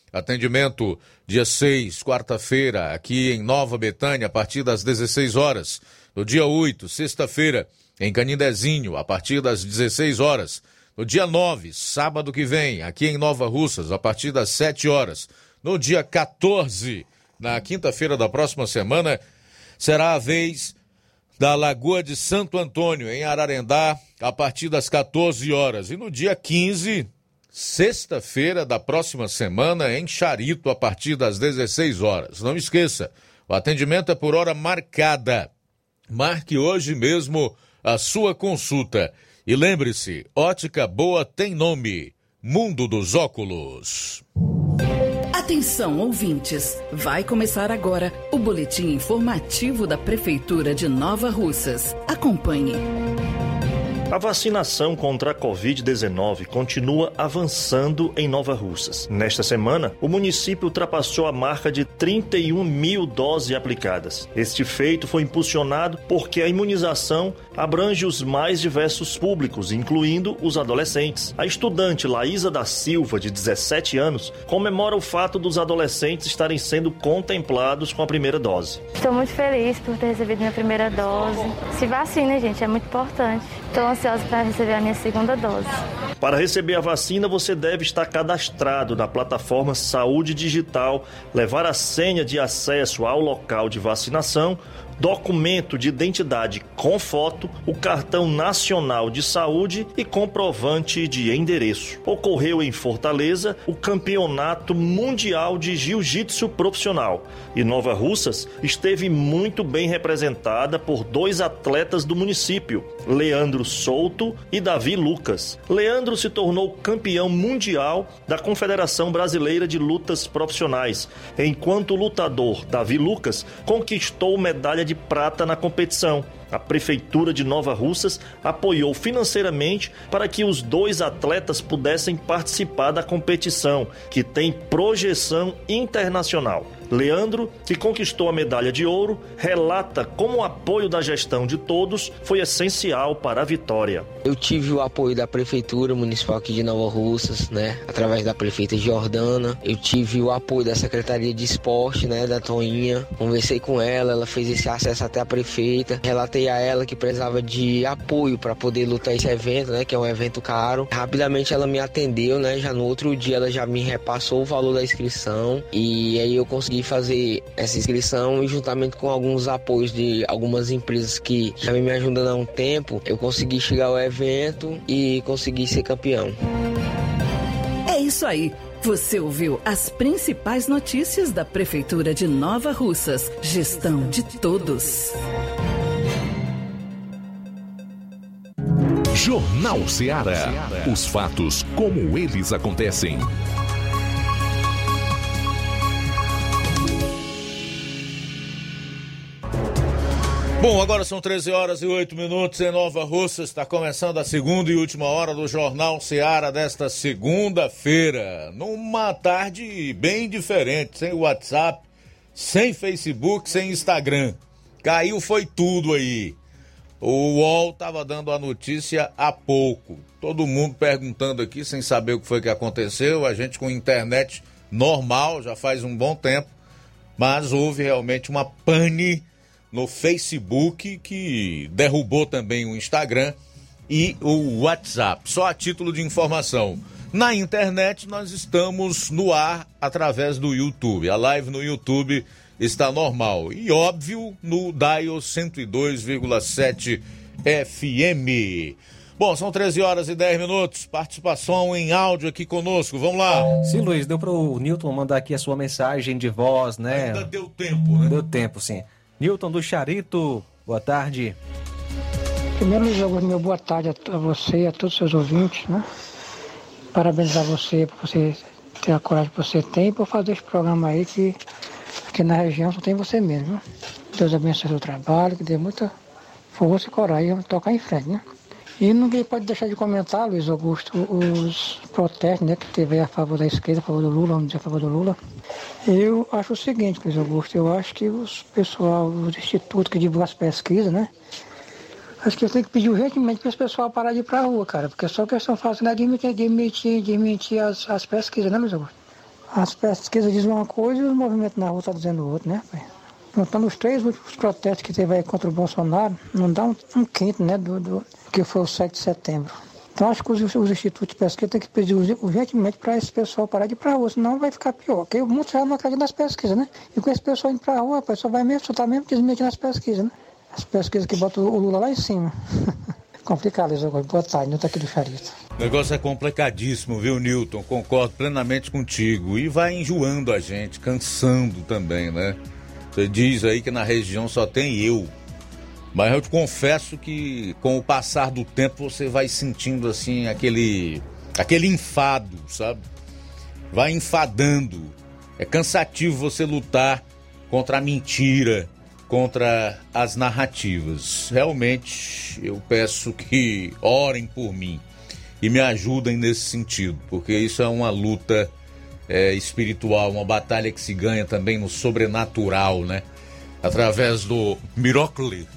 Atendimento dia 6, quarta-feira, aqui em Nova Betânia, a partir das 16 horas. No dia 8, sexta-feira, em Canindezinho, a partir das 16 horas. No dia 9, sábado que vem, aqui em Nova Russas, a partir das 7 horas. No dia 14, na quinta-feira da próxima semana, será a vez da Lagoa de Santo Antônio, em Ararendá, a partir das 14 horas. E no dia 15, sexta-feira da próxima semana, em Charito, a partir das 16 horas. Não esqueça, o atendimento é por hora marcada. Marque hoje mesmo a sua consulta. E lembre-se, ótica boa tem nome: Mundo dos Óculos. Atenção, ouvintes! Vai começar agora o boletim informativo da Prefeitura de Nova Russas. Acompanhe. A vacinação contra a Covid-19 continua avançando em Nova Russas. Nesta semana, o município ultrapassou a marca de 31 mil doses aplicadas. Este feito foi impulsionado porque a imunização abrange os mais diversos públicos, incluindo os adolescentes. A estudante Laísa da Silva, de 17 anos, comemora o fato dos adolescentes estarem sendo contemplados com a primeira dose. Estou muito feliz por ter recebido minha primeira dose. Se vacina, gente, é muito importante. Estou ansiosa para receber a minha segunda dose. Para receber a vacina, você deve estar cadastrado na plataforma Saúde Digital, levar a senha de acesso ao local de vacinação documento de identidade com foto, o cartão nacional de saúde e comprovante de endereço. Ocorreu em Fortaleza o Campeonato Mundial de Jiu-Jitsu Profissional e Nova Russas esteve muito bem representada por dois atletas do município, Leandro Souto e Davi Lucas. Leandro se tornou campeão mundial da Confederação Brasileira de Lutas Profissionais, enquanto o lutador Davi Lucas conquistou medalha de prata na competição. A Prefeitura de Nova Russas apoiou financeiramente para que os dois atletas pudessem participar da competição, que tem projeção internacional. Leandro, que conquistou a medalha de ouro, relata como o apoio da gestão de todos foi essencial para a vitória. Eu tive o apoio da Prefeitura Municipal aqui de Nova Russas, né, através da prefeita Jordana. Eu tive o apoio da Secretaria de Esporte, né, da Toinha. Conversei com ela, ela fez esse acesso até a prefeita. Relatei a ela que precisava de apoio para poder lutar esse evento, né, que é um evento caro. Rapidamente ela me atendeu, né, já no outro dia ela já me repassou o valor da inscrição e aí eu consegui fazer essa inscrição e juntamente com alguns apoios de algumas empresas que já me ajudando há um tempo, eu consegui chegar ao evento e consegui ser campeão. É isso aí. Você ouviu as principais notícias da Prefeitura de Nova Russas. Gestão de todos. Jornal Ceará. Os fatos como eles acontecem. Bom, agora são 13 horas e 8 minutos em Nova Russa. Está começando a segunda e última hora do Jornal Seara desta segunda-feira. Numa tarde bem diferente, sem WhatsApp, sem Facebook, sem Instagram. Caiu foi tudo aí. O UOL estava dando a notícia há pouco. Todo mundo perguntando aqui sem saber o que foi que aconteceu. A gente com internet normal já faz um bom tempo. Mas houve realmente uma pane no Facebook, que derrubou também o Instagram e o WhatsApp. Só a título de informação. Na internet, nós estamos no ar através do YouTube. A live no YouTube está normal. E óbvio, no Dial 102,7 FM. Bom, são 13 horas e 10 minutos. Participação em áudio aqui conosco. Vamos lá. Sim, Luiz, deu para o Newton mandar aqui a sua mensagem de voz, né? Ainda deu tempo, né? Deu tempo, sim. Newton do Charito, boa tarde. Primeiro, Luiz Augusto, meu boa tarde a você e a todos os seus ouvintes, né? Parabenizar você por você ter a coragem que você tem e por fazer esse programa aí que aqui na região só tem você mesmo. Né? Deus abençoe o seu trabalho, que dê muita força e coragem tocar em frente, né? E ninguém pode deixar de comentar, Luiz Augusto, os protestos né, que teve a favor da esquerda, a favor do Lula, vamos dizer, a favor do Lula. Eu acho o seguinte, Luiz Augusto, eu acho que os pessoal, os institutos que divulgam as pesquisas, né? Acho que eu tenho que pedir urgentemente para esse pessoal parar de ir para a rua, cara, porque só questão fácil é admitir, admitir, admitir as, as pesquisas, né, Luiz Augusto? As pesquisas dizem uma coisa e o movimento na rua está dizendo outra, né, pai? Juntando os três últimos protestos que teve aí contra o Bolsonaro, não dá um, um quinto, né, do, do que foi o 7 de setembro. Então acho que os, os institutos de pesquisa têm que pedir urgentemente para esse pessoal parar de ir para a rua, senão vai ficar pior. Porque muitos já não acreditam nas pesquisas, né? E com esse pessoal indo para a rua, a pessoa vai mesmo, só está mesmo desmentindo as pesquisas, né? As pesquisas que botam o Lula lá em cima. Complicado isso agora. Boa tarde, Nilton aqui do Charito. O negócio é complicadíssimo, viu, Newton? Concordo plenamente contigo. E vai enjoando a gente, cansando também, né? Você diz aí que na região só tem eu. Mas eu te confesso que com o passar do tempo você vai sentindo assim aquele aquele enfado, sabe? Vai enfadando. É cansativo você lutar contra a mentira, contra as narrativas. Realmente eu peço que orem por mim e me ajudem nesse sentido, porque isso é uma luta é, espiritual, uma batalha que se ganha também no sobrenatural, né? Através do miracle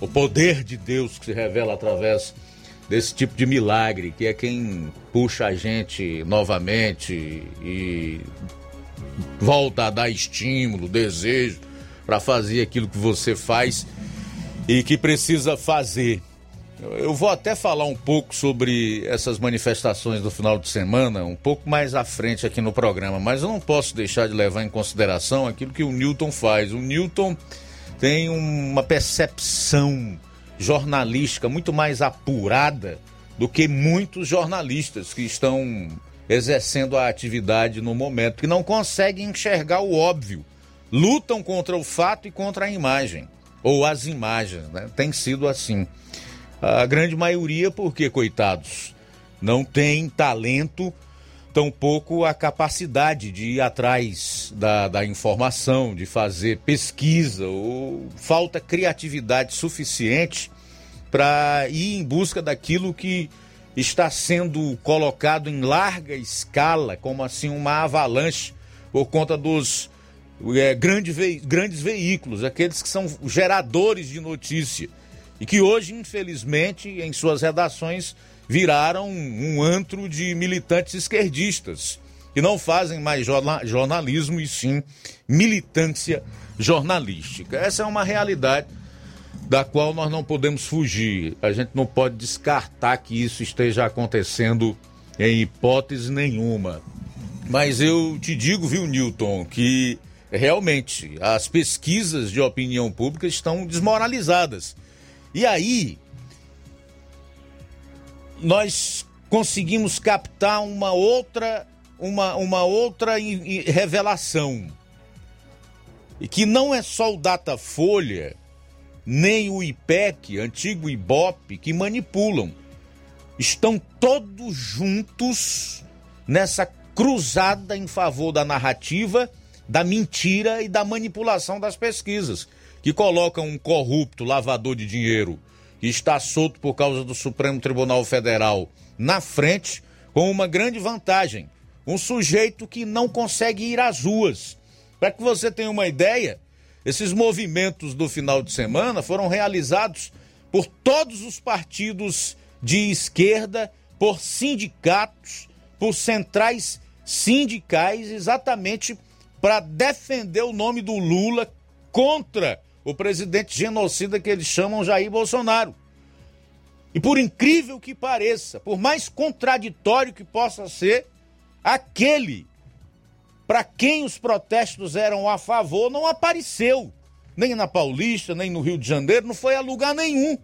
o poder de Deus que se revela através desse tipo de milagre, que é quem puxa a gente novamente e volta a dar estímulo, desejo para fazer aquilo que você faz e que precisa fazer. Eu vou até falar um pouco sobre essas manifestações do final de semana, um pouco mais à frente aqui no programa, mas eu não posso deixar de levar em consideração aquilo que o Newton faz. O Newton tem uma percepção jornalística muito mais apurada do que muitos jornalistas que estão exercendo a atividade no momento, que não conseguem enxergar o óbvio. Lutam contra o fato e contra a imagem, ou as imagens, né? Tem sido assim. A grande maioria, porque, coitados, não tem talento tampouco a capacidade de ir atrás da, da informação, de fazer pesquisa, ou falta criatividade suficiente para ir em busca daquilo que está sendo colocado em larga escala, como assim uma avalanche, por conta dos é, grande ve grandes veículos, aqueles que são geradores de notícia. E que hoje, infelizmente, em suas redações viraram um antro de militantes esquerdistas que não fazem mais jornalismo e sim militância jornalística. Essa é uma realidade da qual nós não podemos fugir. A gente não pode descartar que isso esteja acontecendo em hipótese nenhuma. Mas eu te digo, viu, Newton, que realmente as pesquisas de opinião pública estão desmoralizadas. E aí nós conseguimos captar uma outra uma, uma outra revelação. E que não é só o Datafolha, nem o IPEC, antigo IBOP, que manipulam. Estão todos juntos nessa cruzada em favor da narrativa, da mentira e da manipulação das pesquisas, que colocam um corrupto lavador de dinheiro que está solto por causa do Supremo Tribunal Federal na frente, com uma grande vantagem: um sujeito que não consegue ir às ruas. Para que você tenha uma ideia, esses movimentos do final de semana foram realizados por todos os partidos de esquerda, por sindicatos, por centrais sindicais exatamente para defender o nome do Lula contra o presidente genocida que eles chamam Jair Bolsonaro. E por incrível que pareça, por mais contraditório que possa ser, aquele para quem os protestos eram a favor não apareceu, nem na Paulista, nem no Rio de Janeiro, não foi a lugar nenhum.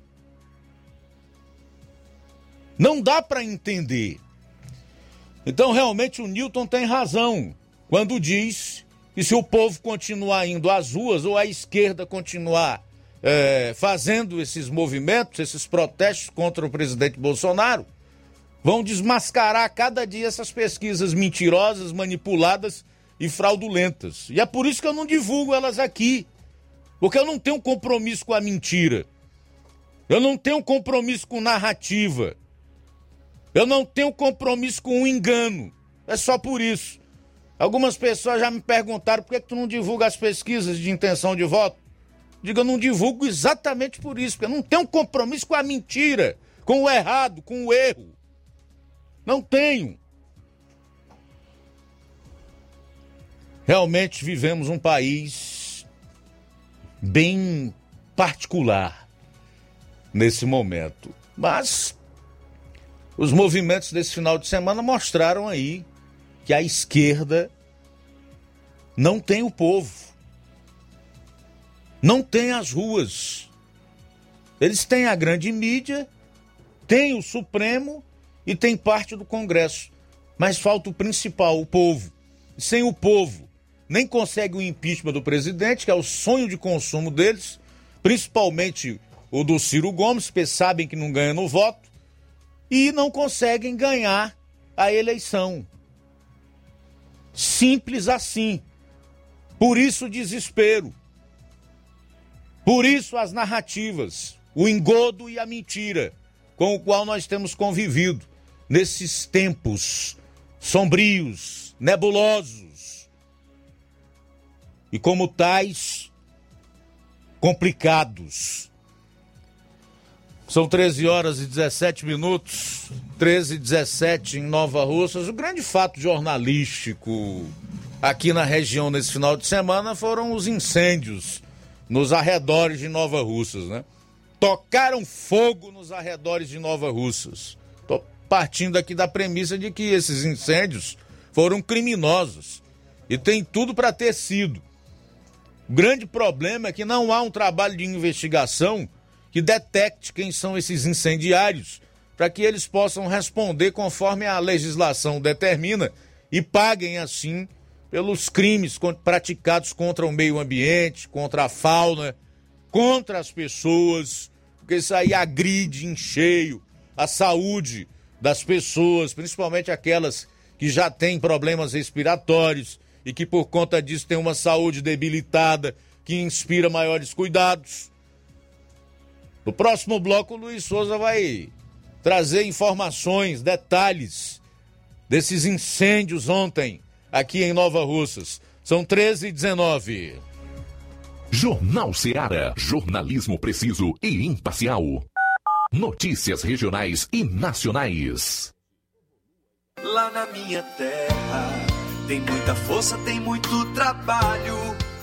Não dá para entender então, realmente, o Newton tem razão quando diz que se o povo continuar indo às ruas ou a esquerda continuar é, fazendo esses movimentos, esses protestos contra o presidente Bolsonaro, vão desmascarar cada dia essas pesquisas mentirosas, manipuladas e fraudulentas. E é por isso que eu não divulgo elas aqui. Porque eu não tenho compromisso com a mentira. Eu não tenho compromisso com narrativa. Eu não tenho compromisso com um engano. É só por isso. Algumas pessoas já me perguntaram por que, que tu não divulga as pesquisas de intenção de voto. Diga, eu não divulgo exatamente por isso, porque eu não tenho compromisso com a mentira, com o errado, com o erro. Não tenho. Realmente vivemos um país bem particular nesse momento. Mas os movimentos desse final de semana mostraram aí que a esquerda não tem o povo, não tem as ruas. Eles têm a grande mídia, têm o Supremo e tem parte do Congresso. Mas falta o principal, o povo. Sem o povo, nem consegue o impeachment do presidente, que é o sonho de consumo deles, principalmente o do Ciro Gomes, porque sabem que não ganha no voto e não conseguem ganhar a eleição. Simples assim. Por isso o desespero. Por isso as narrativas, o engodo e a mentira com o qual nós temos convivido nesses tempos sombrios, nebulosos. E como tais, complicados. São 13 horas e 17 minutos, 13 e 17 em Nova Russas. O grande fato jornalístico aqui na região nesse final de semana foram os incêndios nos arredores de Nova Russas, né? Tocaram fogo nos arredores de Nova Russas. Tô partindo aqui da premissa de que esses incêndios foram criminosos e tem tudo para ter sido. O grande problema é que não há um trabalho de investigação que detecte quem são esses incendiários, para que eles possam responder conforme a legislação determina e paguem assim pelos crimes praticados contra o meio ambiente, contra a fauna, contra as pessoas, porque isso aí agride em cheio a saúde das pessoas, principalmente aquelas que já têm problemas respiratórios e que por conta disso têm uma saúde debilitada que inspira maiores cuidados. No próximo bloco, o Luiz Souza vai trazer informações, detalhes desses incêndios ontem aqui em Nova Russas. São 13 e 19. Jornal Seara. Jornalismo preciso e imparcial. Notícias regionais e nacionais. Lá na minha terra tem muita força, tem muito trabalho.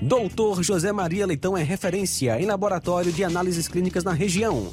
Doutor José Maria Leitão é referência em laboratório de análises clínicas na região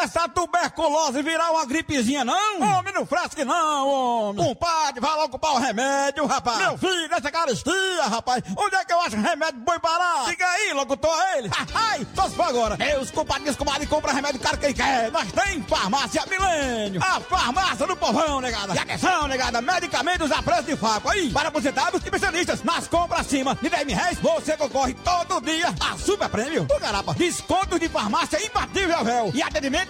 dessa tuberculose virar uma gripezinha, não? Homem, não fresque não, homem. Compadre, vai logo comprar o remédio, rapaz. Meu filho, essa caristia, rapaz. Onde é que eu acho remédio bom parar? Diga aí, locutor, ele. Ai, só se for agora. Meus compadres, comadre, compra remédio caro quem quer. Nós tem farmácia Milênio. A farmácia do povão, negada. E atenção, negada, medicamentos a preço de faco. Aí, para aposentados e especialistas. Nas compras acima de 10 mil reais, você concorre todo dia a super prêmio. O garapa, desconto de farmácia imbatível, véu. E atendimento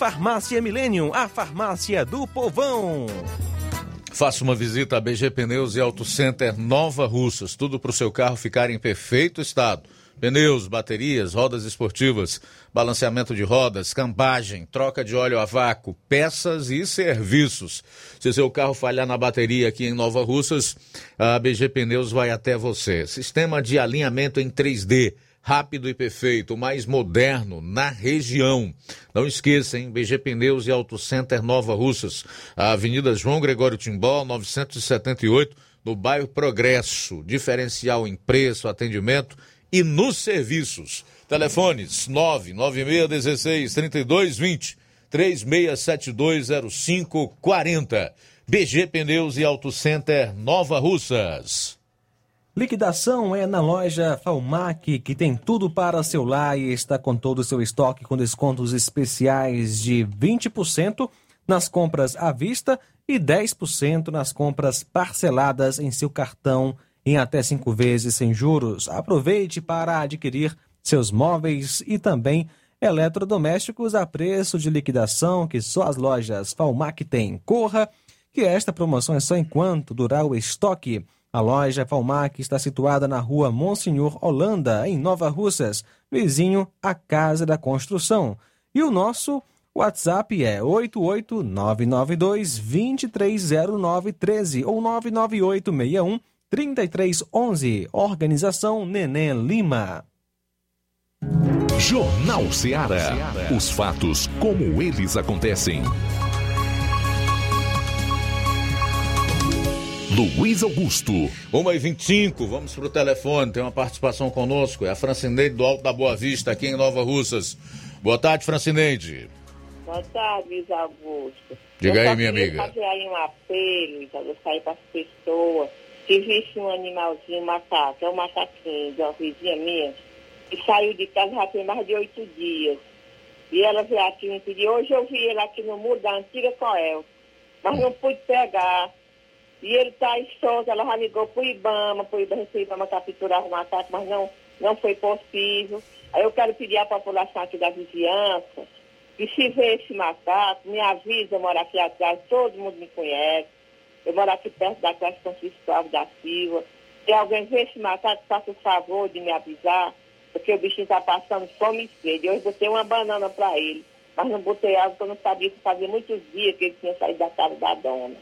Farmácia Millennium, a farmácia do povão. Faça uma visita a BG Pneus e Auto Center Nova Russas. Tudo para o seu carro ficar em perfeito estado. Pneus, baterias, rodas esportivas, balanceamento de rodas, cambagem, troca de óleo a vácuo, peças e serviços. Se seu carro falhar na bateria aqui em Nova Russas, a BG Pneus vai até você. Sistema de alinhamento em 3D, rápido e perfeito, mais moderno na região. Não esqueça, hein? BG Pneus e Auto Center Nova Russas, a Avenida João Gregório Timbó, 978, no bairro Progresso. Diferencial em preço, atendimento e nos serviços. Telefones 99616 3220 36720540. BG Pneus e Auto Center Nova Russas. Liquidação é na loja Falmac, que tem tudo para seu lar e está com todo o seu estoque com descontos especiais de 20% nas compras à vista e 10% nas compras parceladas em seu cartão em até cinco vezes sem juros. Aproveite para adquirir seus móveis e também eletrodomésticos a preço de liquidação que só as lojas Falmac têm. Corra, que esta promoção é só enquanto durar o estoque. A loja Falmac está situada na rua Monsenhor Holanda, em Nova Russas, vizinho à Casa da Construção. E o nosso WhatsApp é 88992-230913 ou 99861 3311. Organização Neném Lima. Jornal Ceará. Os fatos como eles acontecem. Luiz Augusto. 1 e 25 vamos para o telefone. Tem uma participação conosco. É a Francineide do Alto da Boa Vista, aqui em Nova Russas. Boa tarde, Francineide. Boa tarde, Luiz Augusto. Diga Eu aí, minha amiga. fazer aí um apelo, Luiz Augusto, aí para as pessoas. Se visse um animalzinho, um macaco, é um macaquinho de uma vizinha minha, que saiu de casa já tem mais de oito dias. E ela veio aqui me pedir. Hoje eu vi ele aqui no muro da antiga Coel, mas não pude pegar. E ele está aí solto, ela já ligou para o Ibama, para o Ibama, o Ibama capturar o macaco, mas não, não foi possível. Aí eu quero pedir à população aqui da vizinhança que se vê esse macaco, me avisa, eu moro aqui atrás, todo mundo me conhece. Eu moro aqui perto da Classe Francisco Alves da Silva. Se alguém vê esse macaco, faça o favor de me avisar, porque o bichinho está passando fome e sede. Hoje botei uma banana para ele, mas não botei água, porque eu não sabia que fazia muitos dias que ele tinha saído da casa da dona.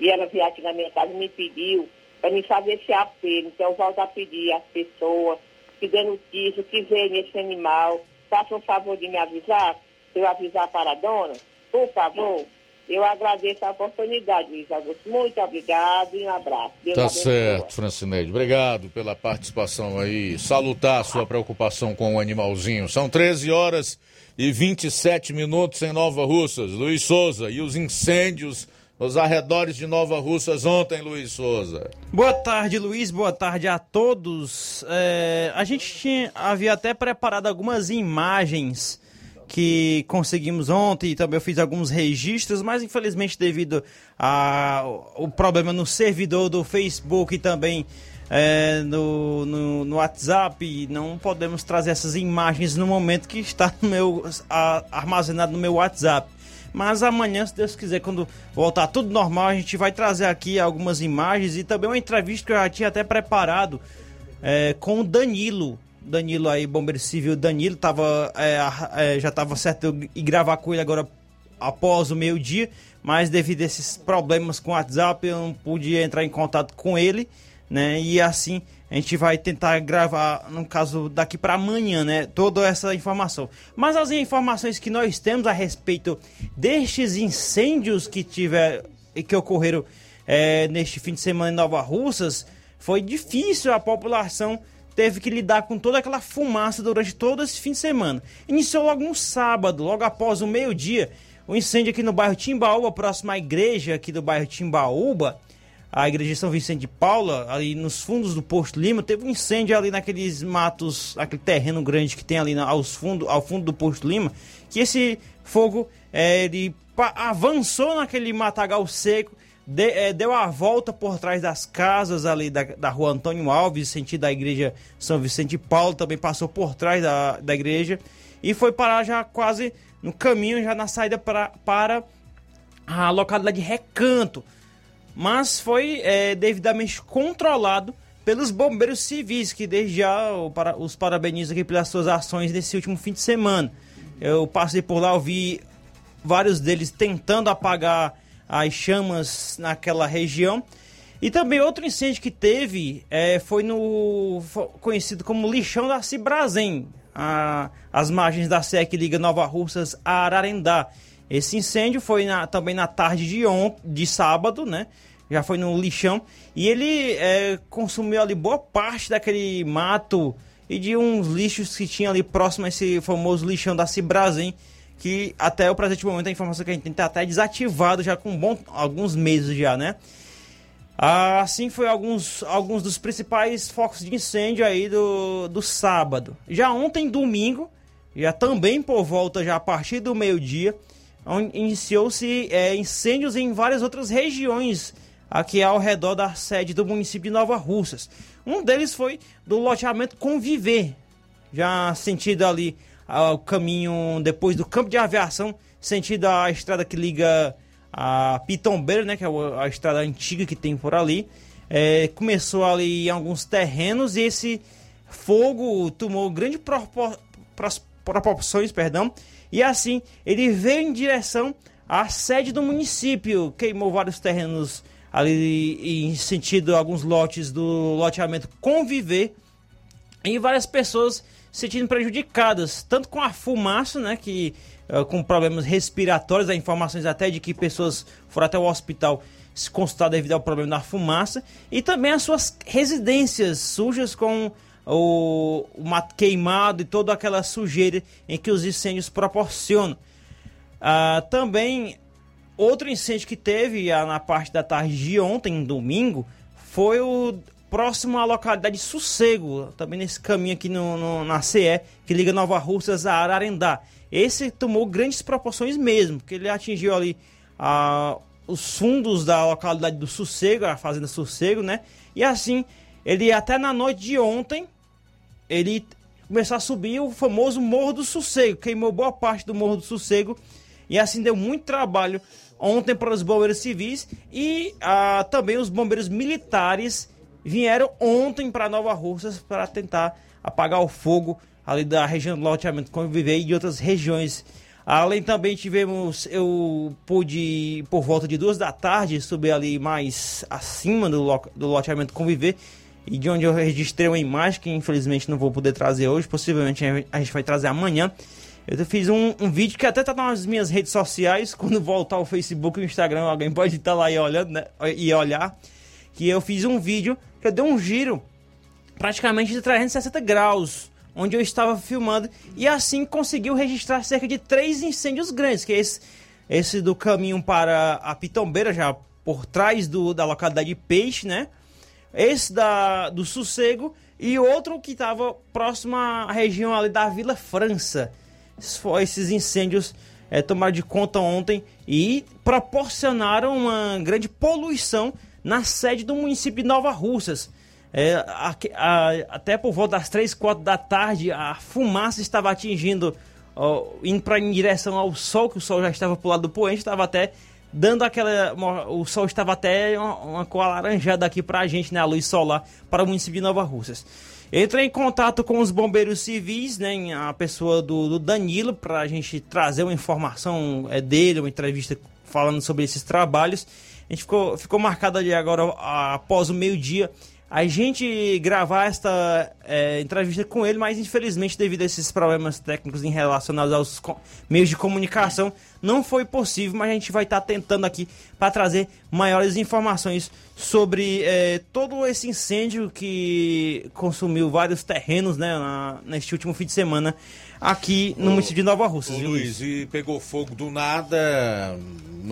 E ela veio aqui na minha casa e me pediu para me fazer esse apelo. Então eu volto a pedir às pessoas que dê notícia, que vejam esse animal, façam o favor de me avisar, eu avisar para a dona, por favor. Eu agradeço a oportunidade, Luiz Augusto. Muito obrigado e um abraço. Deus Tá certo, Francineide. Obrigado pela participação aí. Salutar a sua preocupação com o animalzinho. São 13 horas e 27 minutos em Nova Russas. Luiz Souza e os incêndios nos arredores de Nova Russas ontem, Luiz Souza. Boa tarde, Luiz. Boa tarde a todos. É, a gente tinha, havia até preparado algumas imagens que conseguimos ontem e também eu fiz alguns registros, mas infelizmente devido ao problema no servidor do Facebook e também é, no, no, no WhatsApp, não podemos trazer essas imagens no momento que está no meu, a- armazenado no meu WhatsApp. Mas amanhã, se Deus quiser, quando voltar tudo normal, a gente vai trazer aqui algumas imagens e também uma entrevista que eu já tinha até preparado é, com o Danilo. Danilo aí, bombeiro civil Danilo, tava, é, é, já estava certo ir gravar com ele agora após o meio-dia, mas devido a esses problemas com o WhatsApp, eu não pude entrar em contato com ele, né? E assim a gente vai tentar gravar, no caso, daqui para amanhã, né? Toda essa informação. Mas as informações que nós temos a respeito destes incêndios que tiver que ocorreram é, neste fim de semana em Nova Russas, foi difícil a população teve que lidar com toda aquela fumaça durante todo esse fim de semana. Iniciou logo no sábado, logo após o meio-dia, o incêndio aqui no bairro Timbaúba, próximo à igreja aqui do bairro Timbaúba, a igreja São Vicente de Paula, ali nos fundos do posto Lima, teve um incêndio ali naqueles matos, aquele terreno grande que tem ali aos fundo, ao fundo do posto Lima, que esse fogo é, ele avançou naquele matagal seco, de, é, deu a volta por trás das casas ali da, da rua Antônio Alves, sentido da igreja São Vicente de Paulo, também passou por trás da, da igreja e foi parar já quase no caminho, já na saída pra, para a localidade de Recanto. Mas foi é, devidamente controlado pelos bombeiros civis, que desde já os parabenizo aqui pelas suas ações nesse último fim de semana. Eu passei por lá, eu vi vários deles tentando apagar as chamas naquela região. E também outro incêndio que teve é, foi no conhecido como lixão da Cibrazen, a, as margens da que liga Nova Russas a Ararendá. Esse incêndio foi na, também na tarde de, on, de sábado, né? Já foi no lixão. E ele é, consumiu ali boa parte daquele mato e de uns lixos que tinha ali próximo a esse famoso lixão da Cibrazen que até o presente momento a informação que a gente tem está até desativado já com bom, alguns meses já, né? Assim foi alguns, alguns dos principais focos de incêndio aí do, do sábado. Já ontem, domingo, já também por volta, já a partir do meio-dia, iniciou-se é, incêndios em várias outras regiões aqui ao redor da sede do município de Nova Russas. Um deles foi do loteamento Conviver, já sentido ali ao caminho depois do campo de aviação, sentido a estrada que liga a Pitombeira, né, que é a estrada antiga que tem por ali. É, começou ali em alguns terrenos e esse fogo tomou grande propor proporções, perdão, e assim ele veio em direção à sede do município, queimou vários terrenos ali em sentido alguns lotes do loteamento Conviver e várias pessoas se sentindo prejudicadas, tanto com a fumaça, né, que uh, com problemas respiratórios, há informações até de que pessoas foram até o hospital se consultar devido ao problema da fumaça, e também as suas residências sujas com o, o mato queimado e toda aquela sujeira em que os incêndios proporcionam. Uh, também outro incêndio que teve uh, na parte da tarde de ontem, domingo, foi o próximo à localidade de Sossego, também nesse caminho aqui no, no, na CE, que liga Nova Russas a Ararendá. Esse tomou grandes proporções mesmo, porque ele atingiu ali a, os fundos da localidade do Sossego, a fazenda Sossego, né? E assim, ele até na noite de ontem, ele começou a subir o famoso Morro do Sossego, queimou boa parte do Morro do Sossego e assim deu muito trabalho ontem para os bombeiros civis e ah, também os bombeiros militares vieram ontem para Nova Russas para tentar apagar o fogo ali da região do loteamento Conviver e de outras regiões. Além também tivemos, eu pude, por volta de duas da tarde, subir ali mais acima do, do loteamento Conviver e de onde eu registrei uma imagem que infelizmente não vou poder trazer hoje, possivelmente a gente vai trazer amanhã. Eu fiz um, um vídeo que até tá nas minhas redes sociais, quando voltar o Facebook e o Instagram, alguém pode estar lá e olhando, né, e olhar, que eu fiz um vídeo eu dei um giro praticamente de 360 graus, onde eu estava filmando, e assim conseguiu registrar cerca de três incêndios grandes, que é esse, esse do caminho para a Pitombeira, já por trás do, da localidade de Peixe, né? Esse da, do Sossego e outro que estava próximo à região ali da Vila França. Esses incêndios é, tomaram de conta ontem e proporcionaram uma grande poluição na sede do município de Nova Russas. É, a, a, até por volta das 3, 4 da tarde, a fumaça estava atingindo, ó, indo para em direção ao sol, que o sol já estava para o lado do poente, estava até dando aquela. O sol estava até uma, uma cor alaranjada aqui para a gente, né? A luz solar para o município de Nova Russas. Entrei em contato com os bombeiros civis, né? A pessoa do, do Danilo, para a gente trazer uma informação é, dele, uma entrevista falando sobre esses trabalhos. A gente ficou, ficou marcado ali agora após o meio-dia a gente gravar esta é, entrevista com ele, mas infelizmente devido a esses problemas técnicos em relacionados aos meios de comunicação, não foi possível, mas a gente vai estar tentando aqui para trazer maiores informações sobre é, todo esse incêndio que consumiu vários terrenos né, na- neste último fim de semana aqui no município de Nova Russas. Ô, viu, Luiz, e pegou fogo do nada.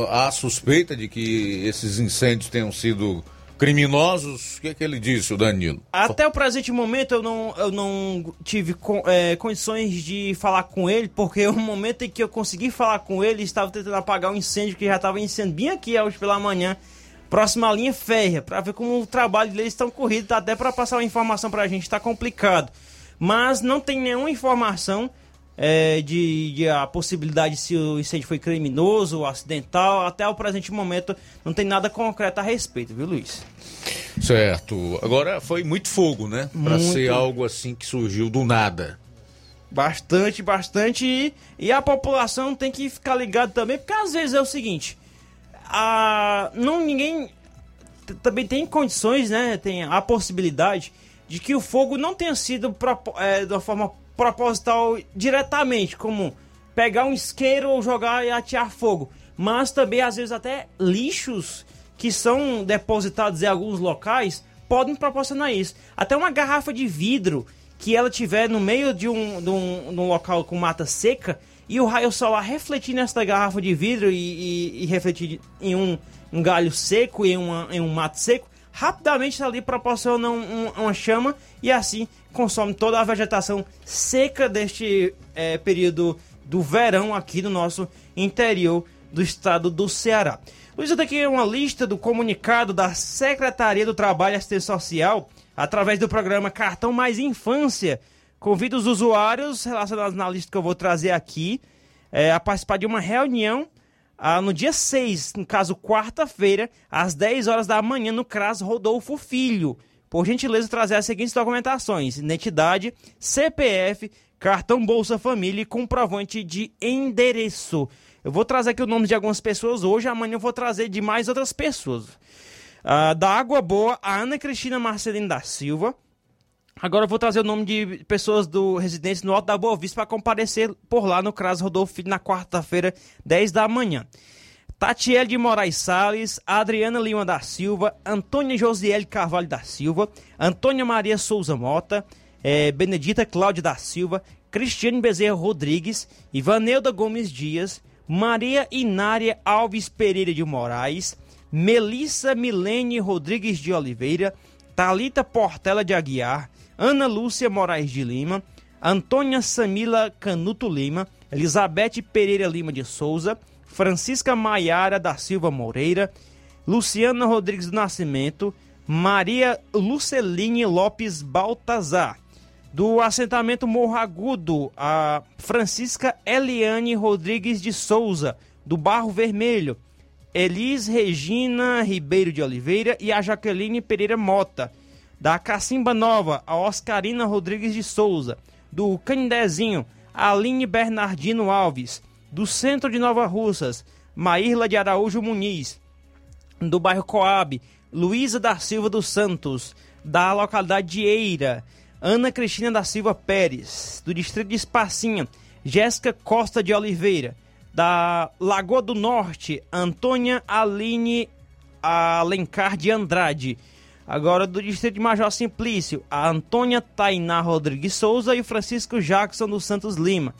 Há suspeita de que esses incêndios tenham sido criminosos. O que, é que ele disse, Danilo? Até o presente momento eu não, eu não tive é, condições de falar com ele, porque o momento em que eu consegui falar com ele, estava tentando apagar um incêndio que já estava iniciando bem aqui hoje pela manhã, próxima à linha férrea, para ver como o trabalho deles estão corrido, tá até para passar uma informação para a gente está complicado. Mas não tem nenhuma informação é, de, de a possibilidade se o incêndio foi criminoso ou acidental. Até o presente momento não tem nada concreto a respeito, viu, Luiz? Certo. Agora foi muito fogo, né? Pra Muito. ser algo assim que surgiu do nada. Bastante, bastante. E, e a população tem que ficar ligado também, porque às vezes é o seguinte: a, não ninguém também tem condições, né? Tem a possibilidade de que o fogo não tenha sido é, de uma forma proposital diretamente, como pegar um isqueiro ou jogar e atear fogo. Mas também, às vezes, até lixos que são depositados em alguns locais podem proporcionar isso. Até uma garrafa de vidro que ela tiver no meio de um, de um, de um local com mata seca e o raio solar refletir nessa garrafa de vidro e, e- e refletir em um, um galho seco e em, uma- em um mato seco, rapidamente ali proporciona um- um- uma chama e assim consome toda a vegetação seca deste eh, período do verão aqui no nosso interior do estado do Ceará. Luiz, eu tenho aqui uma lista do comunicado da Secretaria do Trabalho e Assistência Social através do programa Cartão Mais Infância. Convido os usuários relacionados na lista que eu vou trazer aqui eh, a participar de uma reunião ah, no dia 6, no caso quarta-feira, às 10 horas da manhã, no CRAS Rodolfo Filho. Por gentileza, trazer as seguintes documentações: identidade, CPF, cartão Bolsa Família e comprovante de endereço. Eu vou trazer aqui o nome de algumas pessoas hoje, amanhã eu vou trazer de mais outras pessoas. Ah, da Água Boa, a Ana Cristina Marcelino da Silva. Agora eu vou trazer o nome de pessoas do residência no Alto da Boa Vista para comparecer por lá no CRAS Rodolfo Filho na quarta-feira, 10 da manhã. Tatiele de Moraes Salles, Adriana Lima da Silva, Antônia Josiele Carvalho da Silva, Antônia Maria Souza Mota, eh, Benedita Cláudia da Silva, Cristiane Bezerra Rodrigues, Ivaneuda Gomes Dias, Maria Inária Alves Pereira de Moraes, Melissa Milene Rodrigues de Oliveira, Talita Portela de Aguiar, Ana Lúcia Moraes de Lima, Antônia Samila Canuto Lima, Elizabeth Pereira Lima de Souza, Francisca Maiara da Silva Moreira, Luciana Rodrigues do Nascimento, Maria Luceline Lopes Baltazar. Do assentamento Morro Agudo, a Francisca Eliane Rodrigues de Souza, do Barro Vermelho, Elis Regina Ribeiro de Oliveira e a Jaqueline Pereira Mota. Da Cacimba Nova, a Oscarina Rodrigues de Souza. Do Candezinho, a Aline Bernardino Alves. Do Centro de Nova Russas, Maírla de Araújo Muniz. Do bairro Coab, Luísa da Silva dos Santos. Da localidade de Eira, Ana Cristina da Silva Pérez. Do distrito de Espacinha, Jéssica Costa de Oliveira. Da Lagoa do Norte, Antônia Aline Alencar de Andrade. Agora do distrito de Major Simplício, a Antônia Tainá Rodrigues Souza e o Francisco Jackson dos Santos Lima.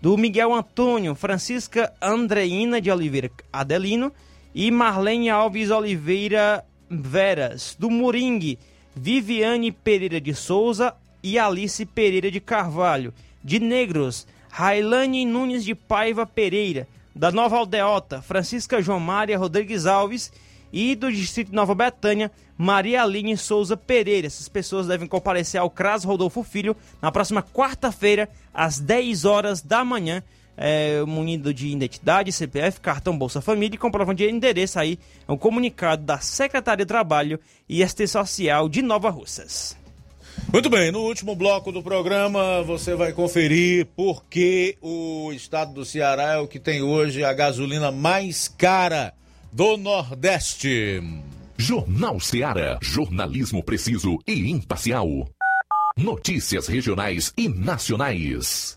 Do Miguel Antônio, Francisca Andreina de Oliveira Adelino e Marlene Alves Oliveira Veras. Do Moringue, Viviane Pereira de Souza e Alice Pereira de Carvalho. De Negros, Railane Nunes de Paiva Pereira. Da Nova Aldeota, Francisca João Mária Rodrigues Alves e do Distrito Nova Betânia, Maria Aline Souza Pereira. Essas pessoas devem comparecer ao CRAS Rodolfo Filho na próxima quarta-feira, às 10 horas da manhã, é, munido de identidade, CPF, cartão Bolsa Família e comprovante de endereço aí. É um comunicado da Secretaria de Trabalho e Assistência Social de Nova Russas. Muito bem, no último bloco do programa você vai conferir por que o estado do Ceará é o que tem hoje a gasolina mais cara do Nordeste. Jornal Seara. Jornalismo preciso e imparcial. Notícias regionais e nacionais.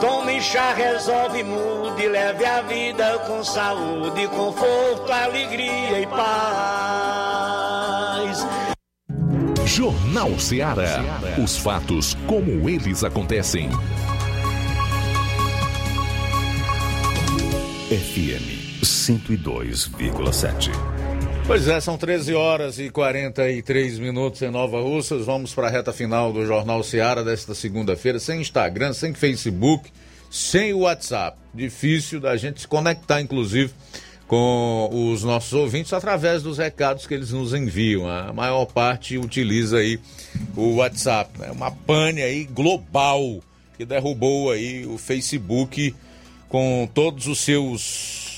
Tome chá Resolve, mude, leve a vida com saúde, conforto, alegria e paz. Jornal Seara. Os fatos como eles acontecem. FM 102,7. Pois é, são 13 horas e 43 minutos em Nova Russas. Vamos para a reta final do Jornal Seara desta segunda-feira, sem Instagram, sem Facebook, sem WhatsApp. Difícil da gente se conectar, inclusive, com os nossos ouvintes através dos recados que eles nos enviam. A maior parte utiliza aí o WhatsApp. É né? uma pane aí global que derrubou aí o Facebook com todos os seus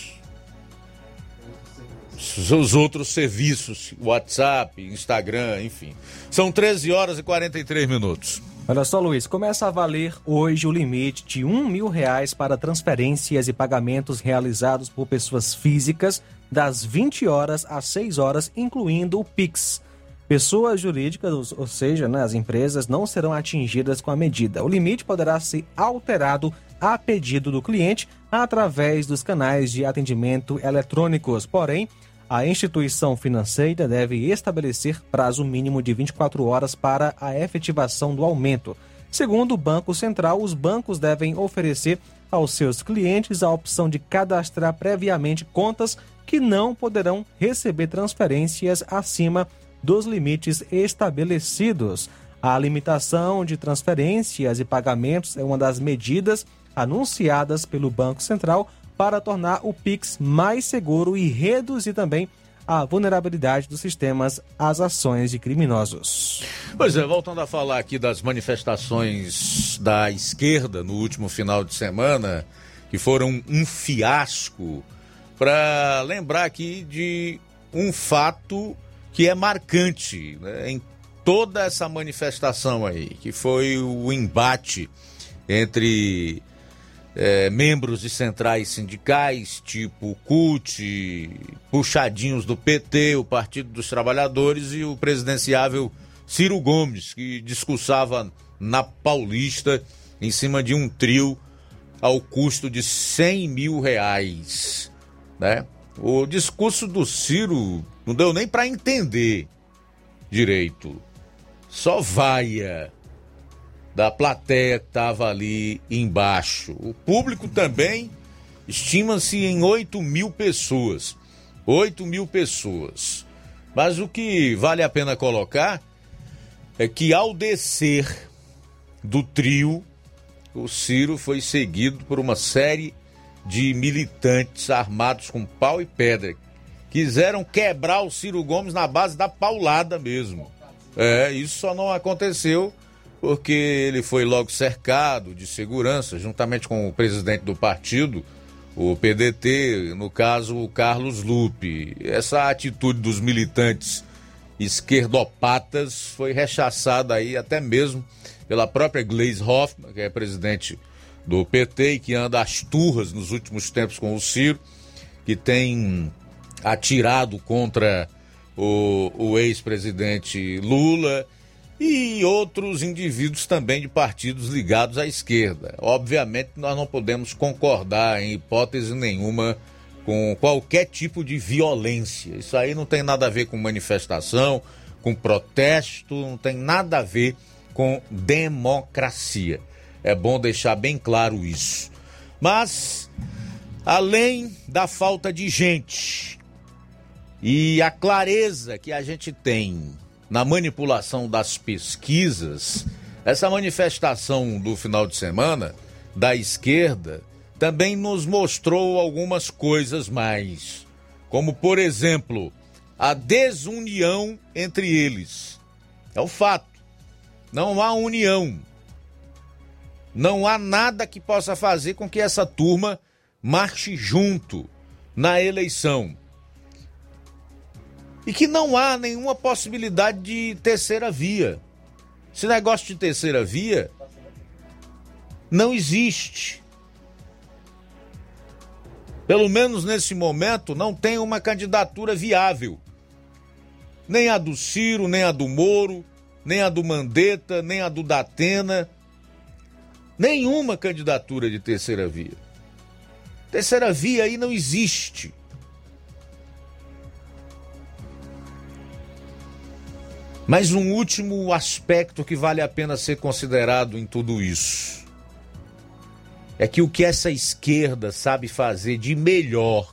os outros serviços, WhatsApp, Instagram, enfim. São 13 horas e 43 minutos. Olha só, Luiz, começa a valer hoje o limite de um mil reais para transferências e pagamentos realizados por pessoas físicas das 20 horas às 6 horas, incluindo o Pix. Pessoas jurídicas, ou seja, né, as empresas, não serão atingidas com a medida. O limite poderá ser alterado a pedido do cliente através dos canais de atendimento eletrônicos. Porém, a instituição financeira deve estabelecer prazo mínimo de 24 horas para a efetivação do aumento. Segundo o Banco Central, os bancos devem oferecer aos seus clientes a opção de cadastrar previamente contas que não poderão receber transferências acima dos limites estabelecidos. A limitação de transferências e pagamentos é uma das medidas anunciadas pelo Banco Central para tornar o Pix mais seguro e reduzir também a vulnerabilidade dos sistemas às ações de criminosos. Pois é, voltando a falar aqui das manifestações da esquerda no último final de semana, que foram um fiasco, para lembrar aqui de um fato que é marcante né, em toda essa manifestação aí, que foi o embate entre é, membros de centrais sindicais, tipo CUT, puxadinhos do PT, o Partido dos Trabalhadores e o presidenciável Ciro Gomes, que discursava na Paulista em cima de um trio ao custo de 100 mil reais. Né? O discurso do Ciro não deu nem para entender direito. Só vaia da plateia que estava ali embaixo. O público também estima-se em 8 mil pessoas. 8 mil pessoas. Mas o que vale a pena colocar é que ao descer do trio, o Ciro foi seguido por uma série de militantes armados com pau e pedra. Quiseram quebrar o Ciro Gomes na base da paulada mesmo. É, isso só não aconteceu porque ele foi logo cercado de segurança, juntamente com o presidente do partido, o PDT, no caso o Carlos Lupe. Essa atitude dos militantes esquerdopatas foi rechaçada aí até mesmo pela própria Gleisi Hoffmann, que é presidente do PT e que anda às turras nos últimos tempos com o Ciro, que tem atirado contra o, o ex-presidente Lula e outros indivíduos também de partidos ligados à esquerda. Obviamente, nós não podemos concordar em hipótese nenhuma com qualquer tipo de violência. Isso aí não tem nada a ver com manifestação, com protesto, não tem nada a ver com democracia. É bom deixar bem claro isso. Mas, além da falta de gente e a clareza que a gente tem na manipulação das pesquisas, essa manifestação do final de semana da esquerda também nos mostrou algumas coisas mais, como por exemplo, a desunião entre eles. É o fato. Não há união. Não há nada que possa fazer com que essa turma marche junto na eleição e que não há nenhuma possibilidade de terceira via. Esse negócio de terceira via não existe. Pelo menos nesse momento não tem uma candidatura viável. Nem a do Ciro, nem a do Moro, nem a do Mandetta, nem a do Datena. Nenhuma candidatura de terceira via. Terceira via aí não existe. Mas um último aspecto que vale a pena ser considerado em tudo isso é que o que essa esquerda sabe fazer de melhor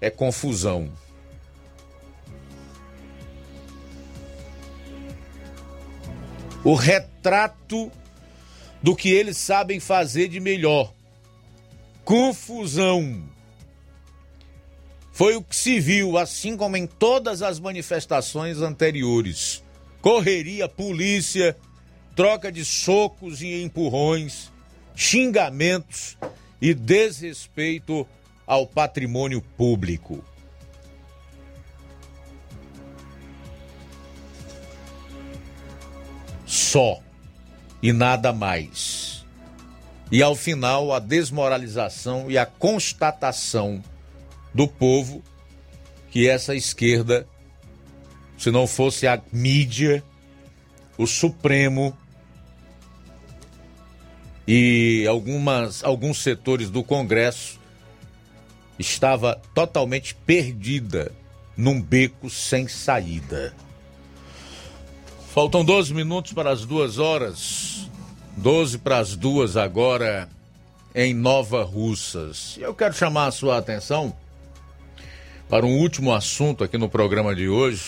é confusão. O retrato do que eles sabem fazer de melhor. Confusão. Foi o que se viu, assim como em todas as manifestações anteriores. Correria, polícia, troca de socos e empurrões, xingamentos e desrespeito ao patrimônio público. Só. e nada mais. E ao final, a desmoralização e a constatação do povo que essa esquerda, se não fosse a mídia, o Supremo e algumas, alguns setores do Congresso, estava totalmente perdida num beco sem saída. Faltam 12 minutos para as duas horas. 12 para as duas agora em Nova Russas. Eu quero chamar a sua atenção para um último assunto aqui no programa de hoje,